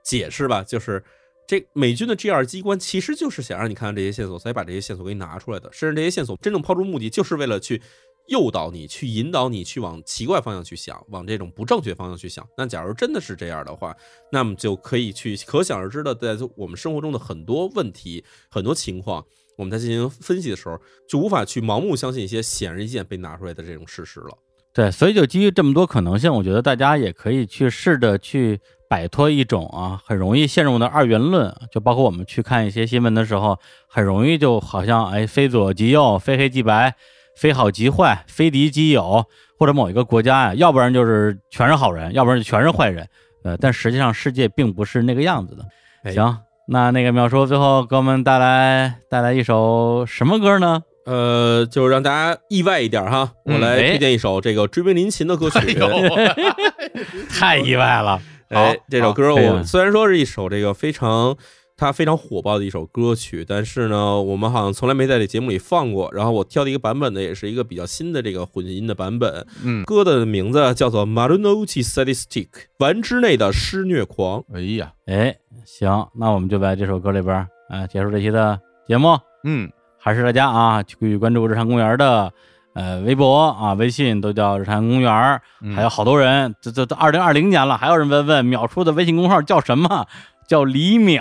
Speaker 3: 解释吧，就是这美军的 G 二机关其实就是想让你看看这些线索，才把这些线索给你拿出来的。甚至这些线索真正抛出目的，就是为了去诱导你，去引导你去往奇怪方向去想，往这种不正确方向去想。那假如真的是这样的话，那么就可以去可想而知的，在我们生活中的很多问题、很多情况。我们在进行分析的时候，就无法去盲目相信一些显而易见被拿出来的这种事实了。
Speaker 4: 对，所以就基于这么多可能性，我觉得大家也可以去试着去摆脱一种啊很容易陷入的二元论，就包括我们去看一些新闻的时候，很容易就好像哎非左即右，非黑即白，非好即坏，非敌即友，或者某一个国家呀，要不然就是全是好人，要不然就全是坏人。呃，但实际上世界并不是那个样子的。
Speaker 3: 哎
Speaker 4: 行，那那个淼叔最后给我们带来带来一首什么歌呢？
Speaker 3: 呃，就让大家意外一点哈，我
Speaker 2: 嗯
Speaker 3: 来
Speaker 4: 哎
Speaker 3: 推荐一首这个追兵临琴的歌曲。
Speaker 2: 哎，*laughs*
Speaker 4: 太意外了。
Speaker 3: 哎，这首歌我虽然说是一首这个非常它非常火爆的一首歌曲，但是呢，我们好像从来没在这节目里放过。然后我挑的一个版本呢，也是一个比较新的这个混音的版本。
Speaker 2: 嗯，
Speaker 3: 歌的名字叫做《Marunochi Sadistic》，丸之内的施虐狂。
Speaker 2: 哎呀，
Speaker 4: 哎，行，那我们就在这首歌里边儿，啊，结束这期的节目。
Speaker 2: 嗯，
Speaker 4: 还是大家啊，去关注日常公园的呃微博啊、微信都叫日坛公园还有好多人，这这都二零二零年了，还有人问问秒叔的微信公号叫什么？*laughs* 叫李淼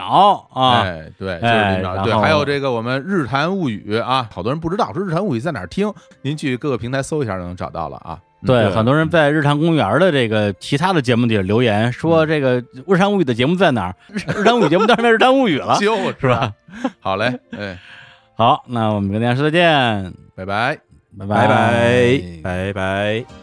Speaker 4: 啊。
Speaker 2: 哎，对，就是
Speaker 4: 哎
Speaker 2: 李淼，对，还有这个我们日坛物语啊，好多人不知道说日坛物语在哪儿听，您去各个平台搜一下就能找到了啊。嗯
Speaker 4: 对，很多人在日坛公园的这个其他的节目底下留言说，这个日坛物语的节目在哪儿？*laughs* 日坛物语节目当然是日坛物语了。*laughs*
Speaker 2: 就是吧？好嘞，哎，
Speaker 4: 好，那我们跟大家说再见，
Speaker 2: 拜拜。
Speaker 4: 拜
Speaker 3: 拜拜拜。